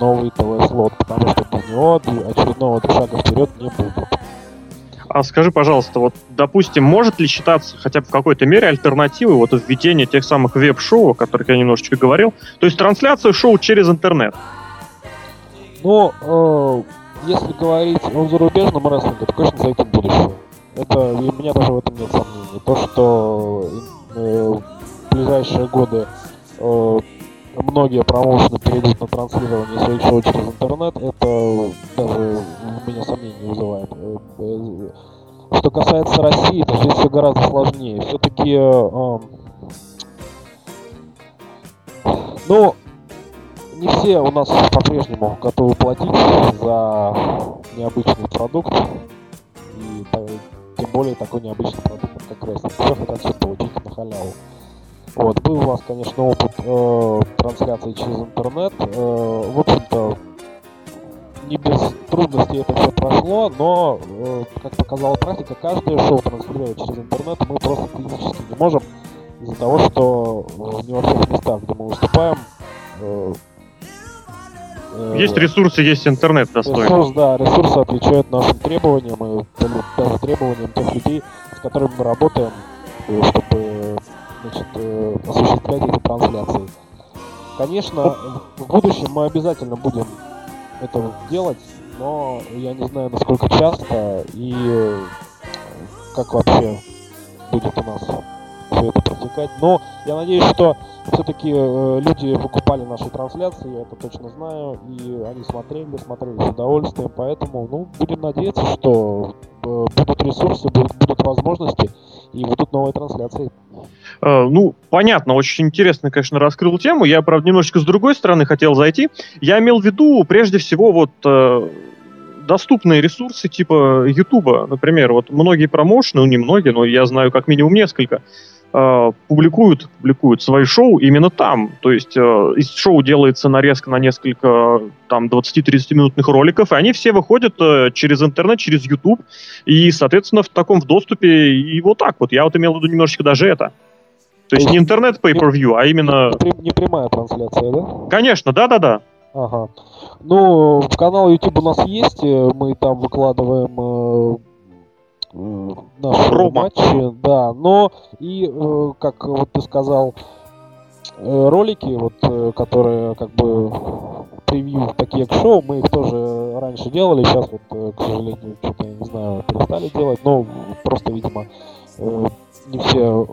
новый ТВ-слот, потому что без него очередного шага вперед не будет. А скажи, пожалуйста, вот, допустим, может ли считаться хотя бы в какой-то мере альтернативой вот введение тех самых веб-шоу, о которых я немножечко говорил, то есть трансляция шоу через интернет? Ну, э, если говорить о зарубежном рестлинге, то, конечно, за этим будущее. Это, и у меня даже в этом нет сомнений. То, что э, в ближайшие годы э, многие промоушены перейдут на транслирование своих шоу через интернет, это даже у меня сомнений не вызывает. Э, э, что касается России, то здесь все гораздо сложнее. Все-таки, э, ну, не все у нас по-прежнему готовы платить за необычный продукт. И тем более такой необычный продукт, как рестлинг. Все хотят все получить на халяву. Вот, был у вас, конечно, опыт э, трансляции через интернет. Э, в общем-то, не без трудностей это все прошло, но, э, как показала практика, каждое шоу транслировать через интернет мы просто физически не можем из-за того, что э, не во всех местах, где мы выступаем, э, э есть ресурсы, есть интернет достойный. Ресурс, да, ресурсы отвечают нашим требованиям и даже требованиям тех людей, с которыми мы работаем, чтобы значит, э, осуществлять эти трансляции. Конечно, в будущем мы обязательно будем это делать, но я не знаю, насколько часто и э, как вообще будет у нас все это протекать. Но я надеюсь, что все-таки э, люди выкупали наши трансляции, я это точно знаю, и они смотрели, смотрели с удовольствием, поэтому, ну, будем надеяться, что будут ресурсы, будут, будут возможности и будут новые трансляции. Э, ну, понятно, очень интересно, конечно, раскрыл тему. Я, правда, немножечко с другой стороны хотел зайти. Я имел в виду, прежде всего, вот э, доступные ресурсы типа Ютуба, например. Вот многие промоушены, ну не многие, но я знаю как минимум несколько, публикуют, публикуют свои шоу именно там. То есть э, из шоу делается нарезка на несколько там 20-30 минутных роликов, и они все выходят э, через интернет, через YouTube, и, соответственно, в таком в доступе и вот так вот. Я вот имел в виду немножечко даже это. То есть не интернет pay per view, а именно... Не прямая трансляция, да? Конечно, да-да-да. Ага. Ну, канал YouTube у нас есть, э, мы там выкладываем наши Рома. да, но и, э, как вот ты сказал, э, ролики, вот, э, которые как бы превью такие к шоу, мы их тоже раньше делали, сейчас вот, к сожалению, что-то, я не знаю, перестали делать, но просто, видимо, э, не все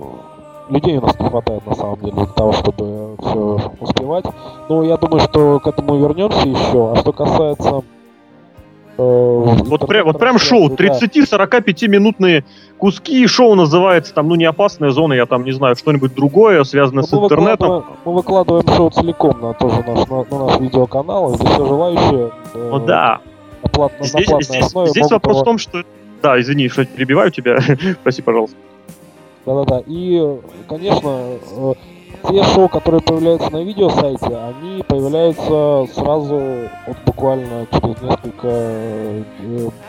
людей у нас не хватает на самом деле для того, чтобы все успевать. Но я думаю, что к этому вернемся еще. А что касается вот, прям, вот прям шоу, 30-45 минутные куски, шоу называется там, ну не опасная зона, я там не знаю, что-нибудь другое, связанное Но ну, с интернетом. Мы выкладываем шоу целиком на тоже наш, на, на наш видеоканал, и все желающие. Э, ну да. Оплат, здесь здесь, здесь вопрос его... в том, что... Да, извини, что перебиваю тебя, прости, пожалуйста. Да-да-да. И, конечно, э, те шоу, которые появляются на видеосайте, они появляются сразу вот буквально через несколько, э,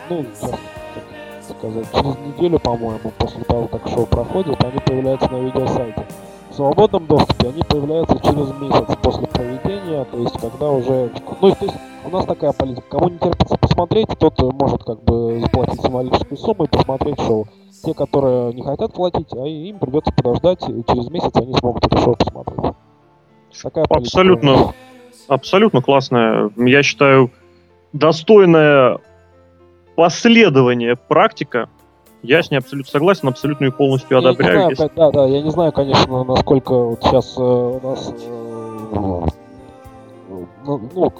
ну, как сказать, через неделю, по-моему, после того, как шоу проходит, они появляются на видеосайте. В свободном доступе они появляются через месяц после проведения, то есть когда уже... Ну, то есть у нас такая политика. Кому не терпится посмотреть, тот может как бы заплатить символическую сумму и посмотреть шоу те, которые не хотят платить, а им придется подождать, и через месяц они смогут это шоу посмотреть. Такая абсолютно, абсолютно классная, я считаю, достойное последование практика. Я с ней абсолютно согласен, абсолютно и полностью я одобряю. Не знаю, да, да, я не знаю, конечно, насколько вот сейчас э, у нас э, ну, ну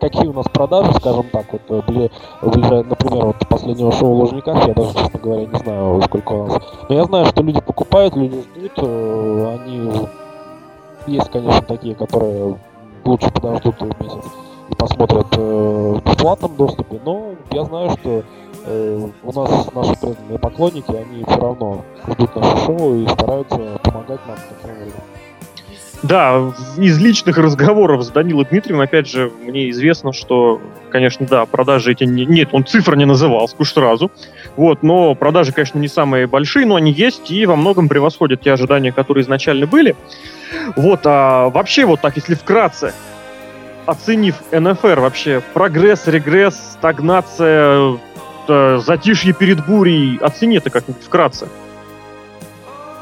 какие у нас продажи, скажем так, вот, э, бли, ближе, например, вот последнего шоу в Лужниках, я даже, честно говоря, не знаю, сколько у нас. Но я знаю, что люди покупают, люди ждут, э, они есть, конечно, такие, которые лучше подождут месяц и посмотрят э, в бесплатном доступе, но я знаю, что э, у нас наши преданные поклонники, они все равно ждут наше шоу и стараются помогать нам таким образом. Да, из личных разговоров с Данилой Дмитриевым, опять же, мне известно, что, конечно, да, продажи эти... Не... Нет, он цифр не называл, скажу сразу. Вот, но продажи, конечно, не самые большие, но они есть и во многом превосходят те ожидания, которые изначально были. Вот, а вообще вот так, если вкратце, оценив НФР вообще, прогресс, регресс, стагнация, э, затишье перед бурей, оцени это как-нибудь вкратце.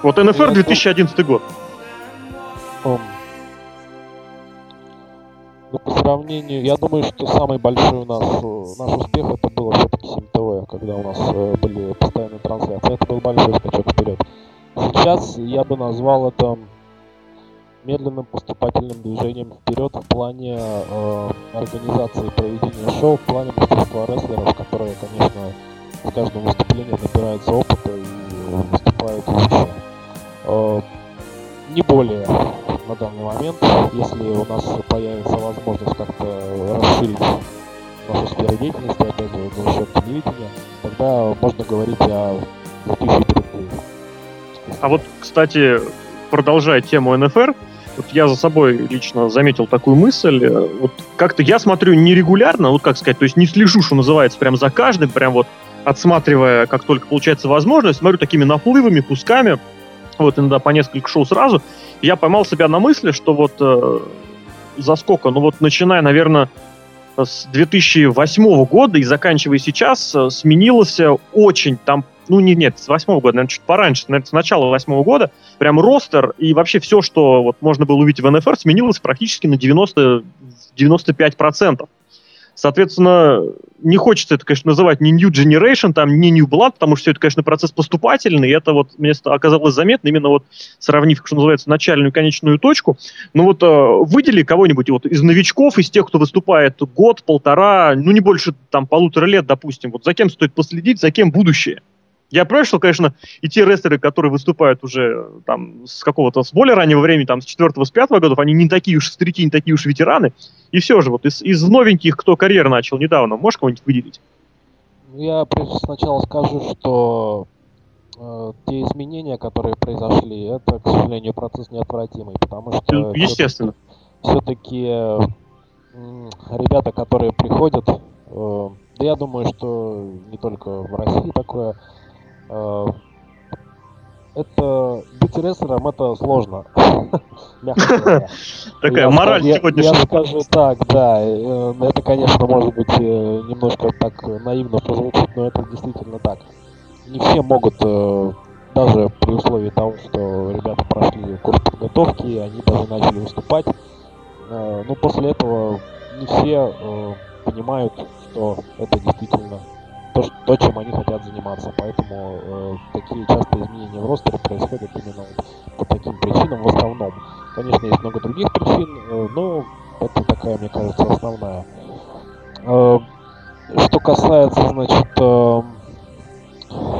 Вот НФР 2011 год. Um, ну, по сравнению, я думаю, что самый большой у нас э, наш успех это было все-таки СимТВ, когда у нас э, были постоянные трансляции. Это был большой скачок вперед. Сейчас я бы назвал это медленным поступательным движением вперед в плане э, организации проведения шоу, в плане мастерства рестлеров, которые, конечно, с каждым выступлением набираются опыта и выступают лучше. Э, не более на данный момент. Если у нас появится возможность как-то расширить нашу сферу деятельности, опять же, за счет телевидения, тогда можно говорить о затишье перед А вот, кстати, продолжая тему НФР, вот я за собой лично заметил такую мысль. Вот как-то я смотрю нерегулярно, вот как сказать, то есть не слежу, что называется, прям за каждым, прям вот отсматривая, как только получается возможность, смотрю такими наплывами, кусками, вот иногда по несколько шоу сразу, я поймал себя на мысли, что вот э, за сколько, ну вот начиная, наверное, с 2008 года и заканчивая сейчас, э, сменился очень там, ну не, нет, с 8 года, наверное, чуть пораньше, наверное, с начала 8 года, прям ростер и вообще все, что вот можно было увидеть в НФР, сменилось практически на 90, 95%. Соответственно, не хочется это, конечно, называть не New Generation, там, не New Blood, потому что все это, конечно, процесс поступательный, и это вот мне оказалось заметно, именно вот сравнив, что называется, начальную и конечную точку. Ну вот э, выдели кого-нибудь вот из новичков, из тех, кто выступает год, полтора, ну не больше там полутора лет, допустим, вот за кем стоит последить, за кем будущее. Я что, конечно, и те рестлеры, которые выступают уже там с какого-то, с более раннего времени, там с четвертого, с пятого годов, они не такие уж старики, не такие уж ветераны. И все же, вот из, из новеньких, кто карьеру начал недавно, можешь кого-нибудь выделить? Ну, я сначала скажу, что э, те изменения, которые произошли, это, к сожалению, процесс неотвратимый, потому что... Ну, естественно. Все-таки э, ребята, которые приходят, э, да я думаю, что не только в России такое, Э, это быть рестлером это сложно. Такая мораль сегодняшняя. Я скажу так, да. Э, это, конечно, может быть э, немножко так наивно прозвучит, но это действительно так. Не все могут, даже при условии того, что ребята прошли курс подготовки, они даже начали выступать. Но после этого не все понимают, что это действительно то, то, чем они хотят заниматься. Поэтому э, такие частые изменения в ростере происходят именно по таким причинам в основном. Конечно, есть много других причин, э, но это такая, мне кажется, основная. Э, что касается, значит... Э,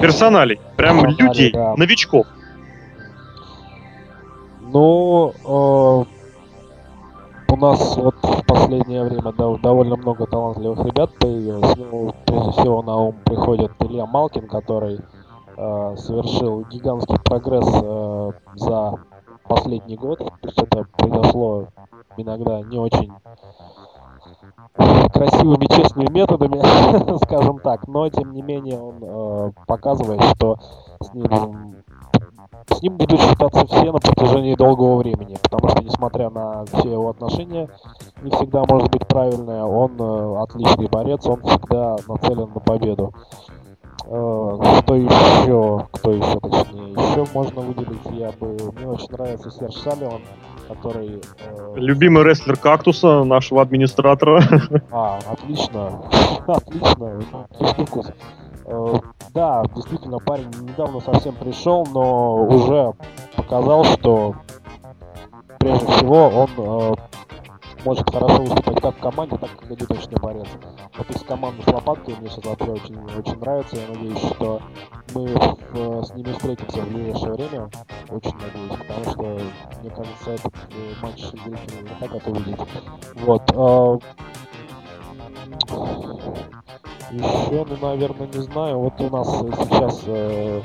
Персоналей, прям персоналей, людей, да. новичков. Ну, э, у нас вот в последнее время довольно много талантливых ребят появилось. Ну, прежде всего на ум приходит Илья Малкин, который э, совершил гигантский прогресс э, за последний год. То есть это произошло иногда не очень красивыми, честными методами, скажем так, но тем не менее он э, показывает, что с ним с ним будут считаться все на протяжении долгого времени, потому что, несмотря на все его отношения, не всегда может быть правильное, он э, отличный борец, он всегда нацелен на победу. Э, кто еще, кто еще точнее, еще можно выделить, я бы, мне очень нравится Серж Салливан, который... Э, Любимый рестлер Кактуса, нашего администратора. А, отлично, отлично, вкус. Э, да, действительно, парень недавно совсем пришел, но уже показал, что прежде всего он э, может хорошо выступать как в команде, так и как одиночный борец. Вот из команды с лопаткой мне сейчас вообще очень, очень нравится. Я надеюсь, что мы в, с ними встретимся в ближайшее время. Очень надеюсь, потому что, мне кажется, этот э, матч зрители не хотят увидеть. Вот. Э, ну, наверное, не знаю. Вот у нас сейчас э,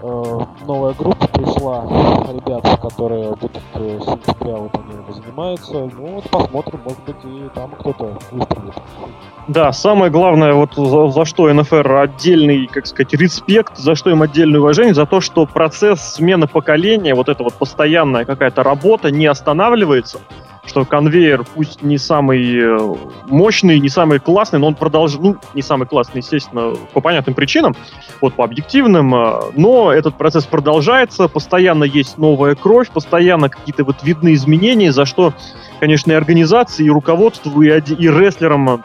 э, новая группа пришла, ребята, которые будут э, с сентября вот они занимаются. Ну вот посмотрим, может быть и там кто-то выстрелит. Да, самое главное, вот за, за что НФР отдельный, как сказать, респект, за что им отдельное уважение, за то, что процесс смены поколения, вот эта вот постоянная какая-то работа не останавливается, что конвейер пусть не самый э, мощный, не самый классный, но он продолжает, ну, не самый классный, естественно, по понятным причинам, вот по объективным, э, но этот процесс продолжается, постоянно есть новая кровь, постоянно какие-то вот видны изменения, за что, конечно, и организации, и руководству, и, и рестлерам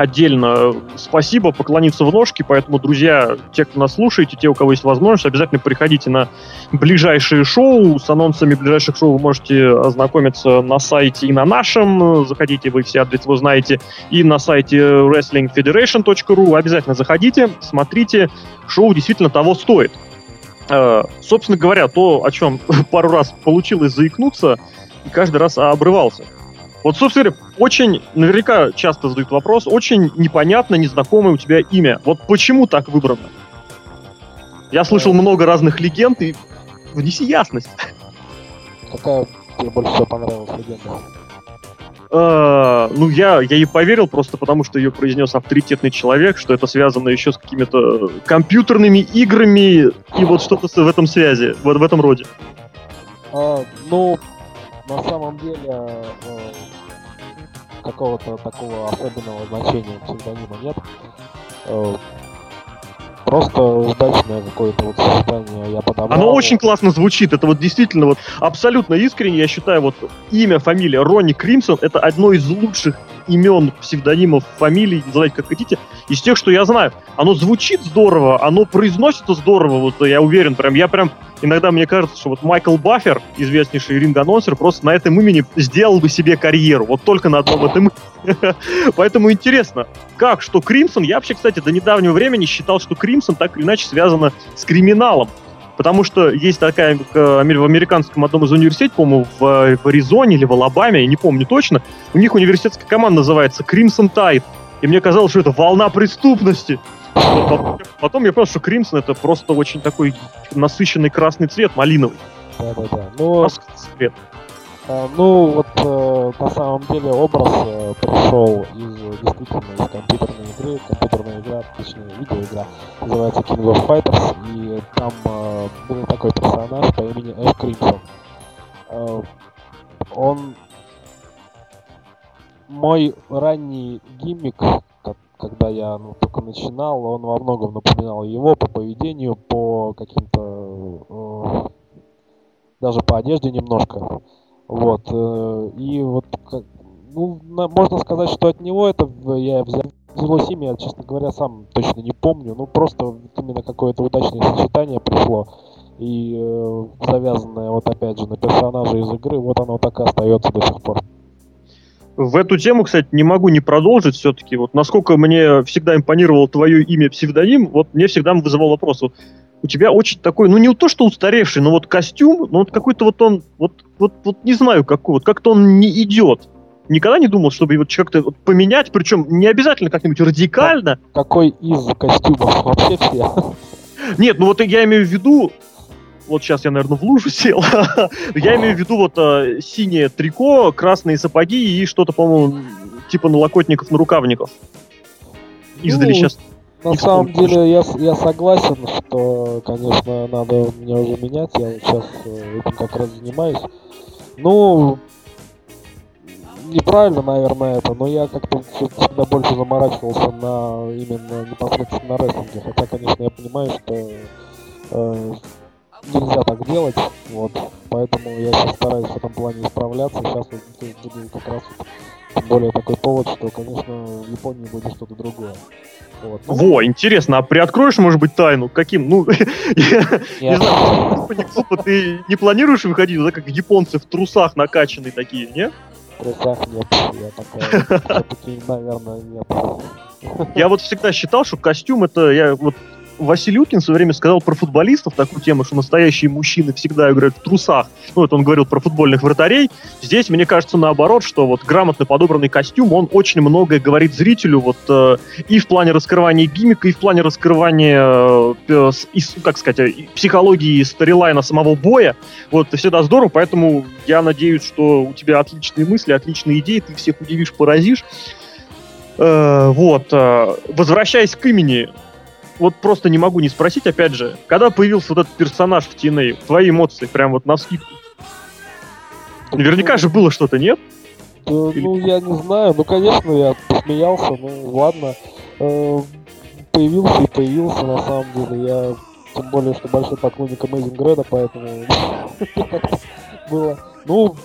отдельно спасибо, поклониться в ножки, поэтому, друзья, те, кто нас слушаете, те, у кого есть возможность, обязательно приходите на ближайшие шоу. С анонсами ближайших шоу вы можете ознакомиться на сайте и на нашем. Заходите, вы все адресы вы знаете, и на сайте wrestlingfederation.ru. Обязательно заходите, смотрите. Шоу действительно того стоит. Э, собственно говоря, то, о чем пару раз получилось заикнуться, и каждый раз обрывался – вот, собственно говоря, очень, наверняка часто задают вопрос, очень непонятно, незнакомое у тебя имя. Вот почему так выбрано? Я слышал много разных легенд, и внеси ясность. Какая тебе больше всего понравилась легенда? Uh, ну, я, я ей поверил просто потому, что ее произнес авторитетный человек, что это связано еще с какими-то компьютерными играми и вот что-то в этом связи, вот в этом роде. Uh, ну, на самом деле, uh, какого-то такого особенного значения псевдонима нет. Э, просто удачное какое-то вот сочетание я подобрал. Оно очень классно звучит. Это вот действительно вот абсолютно искренне. Я считаю, вот имя, фамилия Ронни Кримсон это одно из лучших имен, псевдонимов, фамилий, называйте как хотите, из тех, что я знаю. Оно звучит здорово, оно произносится здорово, вот я уверен, прям я прям иногда мне кажется, что вот Майкл Баффер, известнейший ринг-анонсер, просто на этом имени сделал бы себе карьеру, вот только на одном этом Поэтому интересно, как, что Кримсон, я вообще, кстати, до недавнего времени считал, что Кримсон так или иначе связано с криминалом. Потому что есть такая в американском одном из университетов, по-моему, в, в Аризоне или в Алабаме, я не помню точно, у них университетская команда называется Crimson Tide. И мне казалось, что это волна преступности. Потом, потом я понял, что Crimson это просто очень такой насыщенный красный цвет, малиновый. Да-да-да. Ну, цвет. А, ну, вот э, на самом деле образ э, пришел из действительно из компьютерной игры. Компьютерная игра, точнее видеоигра, называется King of Fighters, и там э, был такой персонаж по имени Эш Кримсон. Э, он мой ранний гиммик, когда я ну, только начинал, он во многом напоминал его по поведению, по каким-то э, даже по одежде немножко. Вот. Э, и вот, ну, можно сказать, что от него это я взял взялось имя, я, честно говоря, сам точно не помню. Ну, просто именно какое-то удачное сочетание пришло. И э, завязанное, вот опять же, на персонажа из игры, вот оно так и остается до сих пор. В эту тему, кстати, не могу не продолжить все-таки. Вот насколько мне всегда импонировало твое имя псевдоним, вот мне всегда вызывал вопрос. Вот у тебя очень такой, ну не то что устаревший, но вот костюм, но вот какой-то вот он, вот, вот, вот не знаю какой, вот как-то он не идет. Никогда не думал, чтобы его как-то вот поменять, причем не обязательно как-нибудь радикально. Какой из костюмов вообще все? Нет, ну вот я имею в виду, вот сейчас я, наверное, в лужу сел. я имею в виду вот а, синее трико, красные сапоги и что-то, по-моему, типа налокотников, на рукавников. Издали ну, сейчас на самом деле я, я согласен, что, конечно, надо мне уже менять. Я сейчас э, этим как раз занимаюсь. Ну, неправильно, наверное, это, но я как-то всегда больше заморачивался на именно непосредственно на рестлинге. Хотя, конечно, я понимаю, что э, нельзя так делать. Вот. Поэтому я сейчас стараюсь в этом плане исправляться. Сейчас вот буду как раз вот, более такой повод, что, конечно, в Японии будет что-то другое. Вот. Ну, Во, интересно, а приоткроешь, может быть, тайну? Каким? Ну, не знаю, ты не планируешь выходить, да, как японцы в трусах накачанные такие, не? В трусах нет, я такая, наверное, нет. Я вот всегда считал, что костюм это, я вот Василий Уткин в свое время сказал про футболистов такую тему, что настоящие мужчины всегда играют в трусах. Ну, это он говорил про футбольных вратарей. Здесь, мне кажется, наоборот, что вот грамотно подобранный костюм, он очень многое говорит зрителю вот э, и в плане раскрывания гиммика, и в плане раскрывания, э, и, как сказать, э, психологии сторилайна самого боя. Вот, это всегда здорово, поэтому я надеюсь, что у тебя отличные мысли, отличные идеи, ты всех удивишь, поразишь. Э, вот. Э, возвращаясь к имени, вот просто не могу не спросить, опять же, когда появился вот этот персонаж в TNA, твои эмоции прям вот на вскидку? Наверняка же было что-то, нет? Да, ну, я не знаю. Ну, конечно, я посмеялся, ну, ладно. Э, появился и появился, на самом деле. Я, тем более, что большой поклонник Amazing Red, поэтому было. Ну,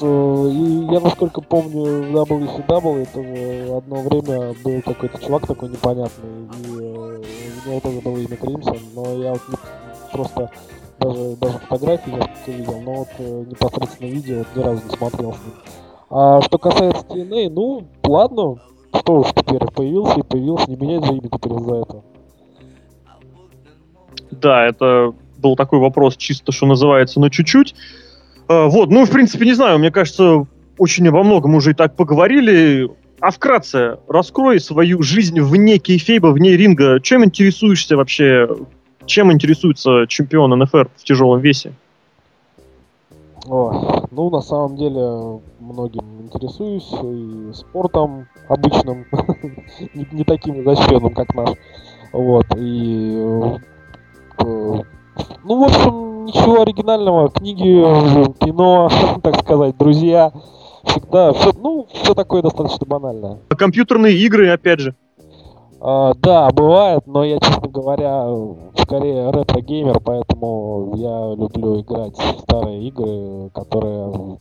Э, и я, насколько помню, в WCW тоже одно время был какой-то чувак такой непонятный, и э, него тоже было имя Кримсон, но я вот просто даже, даже фотографии несколько видел, но вот э, непосредственно видео вот, ни разу не смотрел с ним. А что касается TNA, ну, ладно, что уж теперь, появился и появился, не менять же имя теперь из-за этого. Да, это был такой вопрос чисто, что называется, но чуть-чуть. А, вот, ну, в принципе, не знаю, мне кажется, очень во многом уже и так поговорили. А вкратце, раскрой свою жизнь вне кейфейба, вне ринга. Чем интересуешься вообще? Чем интересуется чемпион НФР в тяжелом весе? О, ну, на самом деле, многим интересуюсь и спортом обычным, не, таким изощренным, как наш. Вот, и... Э, ну, в общем, ничего оригинального. Книги, кино, так сказать, друзья. Всегда, все, ну, все такое достаточно банальное. А компьютерные игры, опять же. А, да, бывает, но я, честно говоря, скорее ретро-геймер, поэтому я люблю играть в старые игры, которые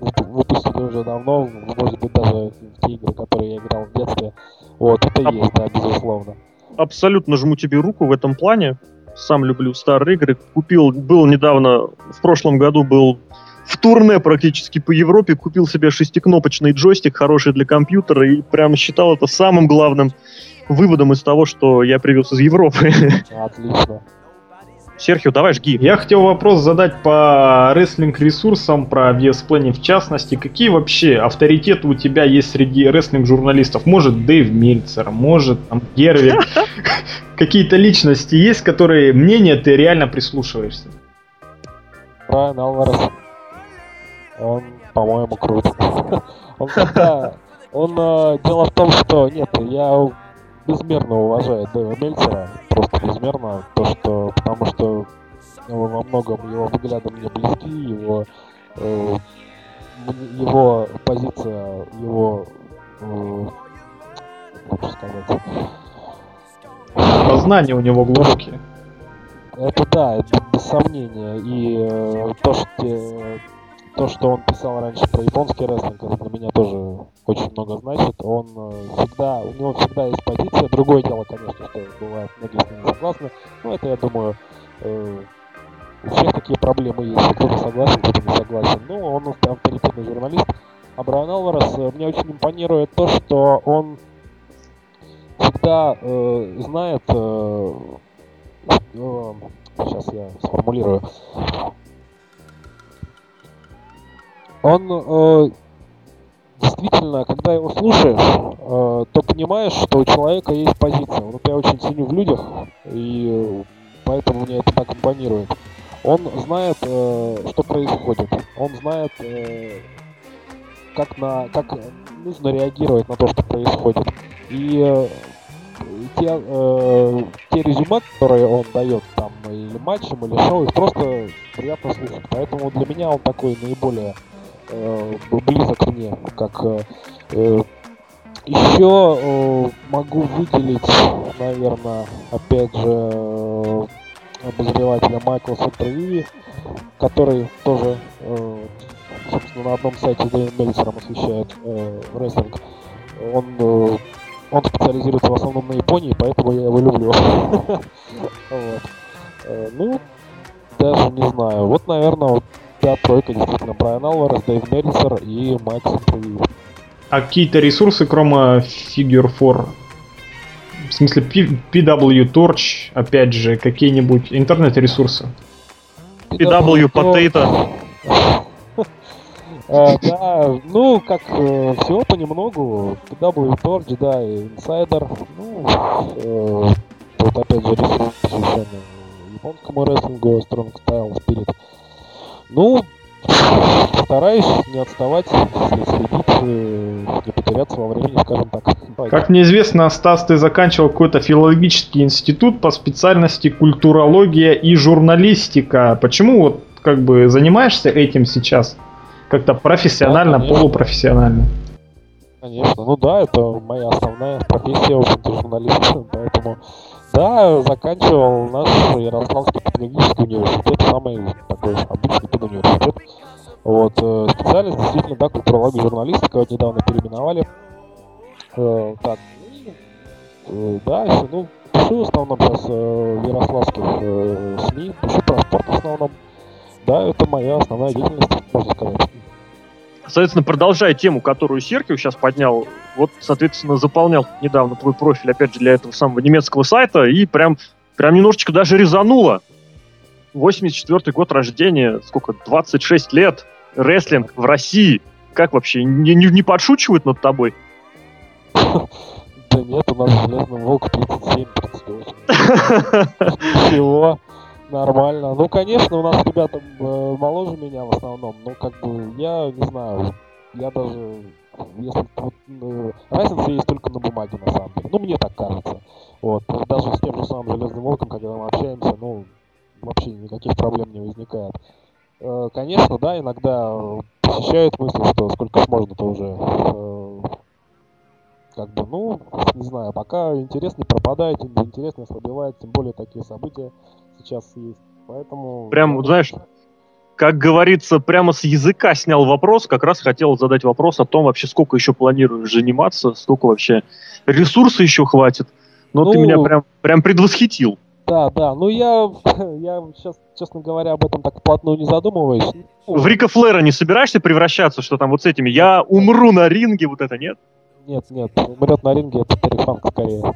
выпустили уже давно, может быть, даже те игры, которые я играл в детстве. Вот, это а... есть, да, безусловно. Абсолютно жму тебе руку в этом плане сам люблю старые игры. Купил, был недавно, в прошлом году был в турне практически по Европе, купил себе шестикнопочный джойстик, хороший для компьютера, и прям считал это самым главным выводом из того, что я привез из Европы. Отлично. Серхио, давай жги. Я хотел вопрос задать по рестлинг-ресурсам, про VSPlanet в частности. Какие вообще авторитеты у тебя есть среди рестлинг-журналистов? Может, Дэйв Мельцер, может, там, Герви. Какие-то личности есть, которые мнения ты реально прислушиваешься? Брайан Алварес. Он, по-моему, крут. Он когда... Он, э, дело в том, что, нет, я безмерно уважаю Дэва Мельцера, просто безмерно, то что, потому что во многом его взгляды мне близки, его, э, его позиция, его, э, лучше сказать... Познания у него глубокие. Это да, это без сомнения. И э, то, что то, что он писал раньше про японский рестлинг, это для меня тоже очень много значит. Он э, всегда, у него всегда есть позиция. Другое дело, конечно, что бывает, многие с ним согласны. Но это, я думаю, э, у всех такие проблемы есть. Кто-то согласен, кто-то не согласен. Ну, он авторитетный журналист. А Брайан Алварес э, мне очень импонирует то, что он всегда э, знает, э, э, сейчас я сформулирую, он э, действительно, когда его слушаешь, э, то понимаешь, что у человека есть позиция. Вот я очень ценю в людях, и поэтому мне это так импонирует. Он знает, э, что происходит. Он знает, э, как, на, как нужно реагировать на то, что происходит. И э, те, э, те резюме, которые он дает там или матчем, или шоу, их просто приятно слушать. Поэтому для меня он такой наиболее э, близок мне, как э, э, еще э, могу выделить, наверное, опять же, э, обозревателя Майкла Сентервиви, который тоже, э, собственно, на одном сайте с Дэвидом Мельцером освещает э, рестлинг. Он, э, он специализируется в основном на Японии, поэтому я его люблю. Э, ну, даже не знаю. Вот, наверное, да, тройка действительно. Брайан Алварес, Дэйв Мельцер и Майк Сентервью. А какие-то ресурсы, кроме Figure 4? В смысле, PW Torch, опять же, какие-нибудь интернет-ресурсы? PW Potato. А, да, ну, как э, всего понемногу. PW Torch, да, и Insider. Ну, э, тут опять же ресурс, посвященный японскому рестлингу, Strong Style Spirit. Ну, стараюсь не отставать, следить, не потеряться во времени, скажем так. Как мне известно, Стас, ты заканчивал какой-то филологический институт по специальности культурология и журналистика. Почему вот как бы занимаешься этим сейчас? Как-то профессионально, да, полупрофессионально? Конечно, ну да, это моя основная профессия, в общем-то, журналист, поэтому да, заканчивал наш Ярославский педагогический университет, самый такой обычный педуниверситет. Вот, э, специальность действительно, да, культурология журналистика, вот недавно переименовали. Э, так, э, да, ну, пишу в основном сейчас в ярославских СМИ, пишу про спорт в основном. Да, это моя основная деятельность, можно сказать. Соответственно, продолжая тему, которую Серхио сейчас поднял, вот, соответственно, заполнял недавно твой профиль, опять же, для этого самого немецкого сайта, и прям, прям немножечко даже резануло. 84 год рождения, сколько, 26 лет, рестлинг в России. Как вообще, не, не, не подшучивают над тобой? Да нет, у нас Железный Волк 37, 38. Нормально. Ну, конечно, у нас ребята э, моложе меня в основном, но как бы я не знаю, я даже если вот, э, разница есть только на бумаге на самом деле. Ну, мне так кажется. Вот. Даже с тем же самым Железным Волком, когда мы общаемся, ну, вообще никаких проблем не возникает. Э, конечно, да, иногда посещают мысли, что сколько ж можно-то уже как бы, ну, не знаю, пока интерес не пропадает, интерес не ослабевает, тем более такие события сейчас есть. Поэтому... Прям, вот, знаешь, как говорится, прямо с языка снял вопрос, как раз хотел задать вопрос о том вообще, сколько еще планируешь заниматься, сколько вообще ресурсов еще хватит. Но ну, ты меня прям, прям предвосхитил. Да, да, ну я, я сейчас, честно говоря, об этом так плотно не задумываюсь. В Рика Флера не собираешься превращаться, что там вот с этими «я умру на ринге», вот это нет? Нет, нет, умрет на ринге, это Терри скорее.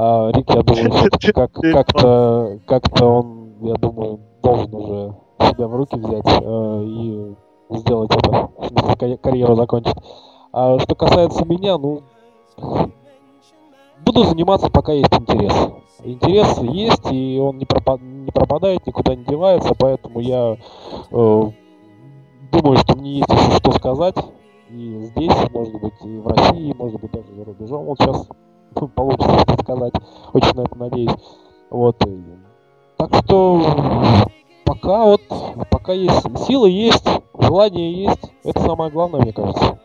А Рик, я думаю, как, как-то, как-то он, я думаю, должен уже себя в руки взять э, и сделать это, карьеру закончить. А что касается меня, ну, буду заниматься, пока есть интерес. Интерес есть, и он не, пропад, не пропадает, никуда не девается, поэтому я э, думаю, что мне есть еще что сказать. И здесь, может быть, и в России, может быть, даже за рубежом. Вот сейчас получится сказать. Очень на это надеюсь. Вот. Так что пока вот, пока есть силы есть, желание есть, это самое главное, мне кажется.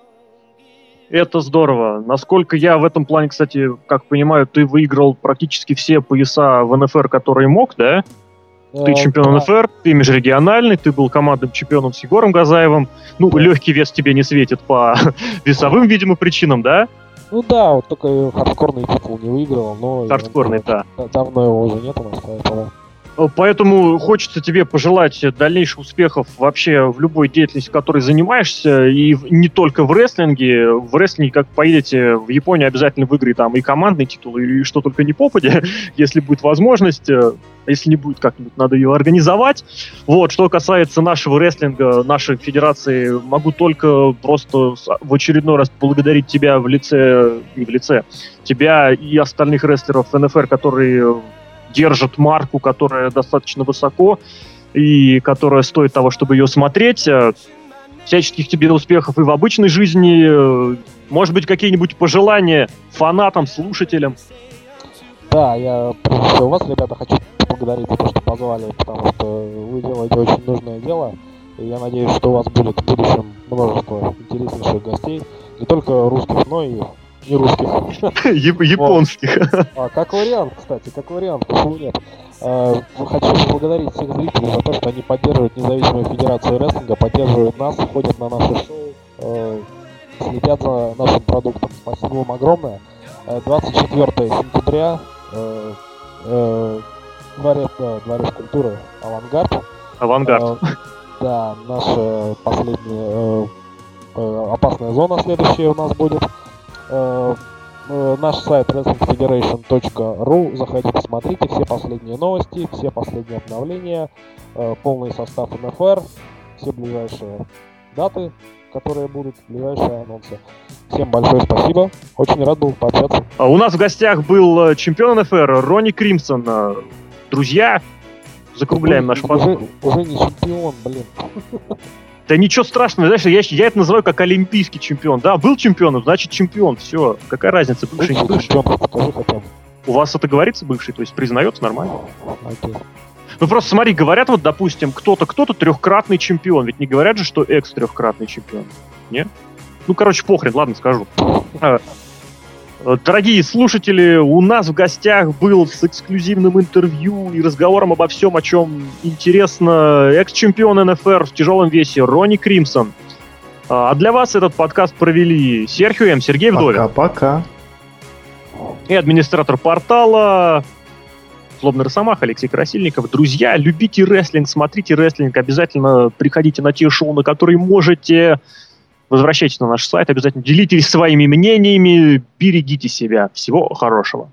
Это здорово. Насколько я в этом плане, кстати, как понимаю, ты выиграл практически все пояса в НФР, которые мог, да? Ты э, чемпион да. НФР, ты межрегиональный, ты был командным чемпионом с Егором Газаевым. Ну, да. легкий вес тебе не светит по весовым, видимо, причинам, да? Ну да, вот только хардкорный титул не выиграл, но... Хардкорный, да. Давно его уже нет у нас, поэтому... Поэтому хочется тебе пожелать дальнейших успехов вообще в любой деятельности, которой занимаешься, и не только в рестлинге. В рестлинге, как поедете в Японию, обязательно выиграй там и командный титул, и что только не попадя, если будет возможность. Э, если не будет, как-нибудь надо ее организовать. Вот, что касается нашего рестлинга, нашей федерации, могу только просто в очередной раз благодарить тебя в лице, не в лице, тебя и остальных рестлеров НФР, которые держит марку, которая достаточно высоко и которая стоит того, чтобы ее смотреть. Э, всяческих тебе успехов и в обычной жизни. Э, может быть, какие-нибудь пожелания фанатам, слушателям? Да, я всего вас, ребята, хочу поблагодарить за то, что позвали, потому что вы делаете очень нужное дело. И я надеюсь, что у вас будет в будущем множество интереснейших гостей, не только русских, но и не русских. Японских. А, как вариант, кстати, как вариант, почему нет? А, хочу поблагодарить всех зрителей за то, что они поддерживают независимую федерацию рестлинга, поддерживают нас, ходят на наши шоу, э, следят за нашим продуктом. Спасибо вам огромное. 24 э, сентября э, дворец, дворец культуры Авангард. Авангард. Да, наша последняя опасная зона следующая у нас будет. Э, э, наш сайт wrestlingfederation.ru. Заходите, смотрите все последние новости, все последние обновления, э, полный состав НФР, все ближайшие даты, которые будут, ближайшие анонсы. Всем большое спасибо. Очень рад был пообщаться. А у нас в гостях был чемпион НФР Ронни Кримсон. Друзья, закругляем нашу уже, подборку. уже не чемпион, блин. Да ничего страшного, знаешь, я, я это называю как олимпийский чемпион. Да, был чемпионом, значит чемпион. Все, какая разница, бывший, не Бывший. У вас это говорится бывший, то есть признается нормально? Ну просто смотри, говорят вот, допустим, кто-то, кто-то трехкратный чемпион, ведь не говорят же, что экс трехкратный чемпион. Не? Ну, короче, похрен, ладно, скажу. А, Дорогие слушатели, у нас в гостях был с эксклюзивным интервью и разговором обо всем, о чем интересно экс-чемпион НФР в тяжелом весе Ронни Кримсон. А для вас этот подкаст провели Серхио М. Сергей Вдовин Пока-пока. и администратор портала Злобный Росомах Алексей Красильников. Друзья, любите рестлинг, смотрите рестлинг, обязательно приходите на те шоу, на которые можете. Возвращайтесь на наш сайт, обязательно делитесь своими мнениями, берегите себя. Всего хорошего.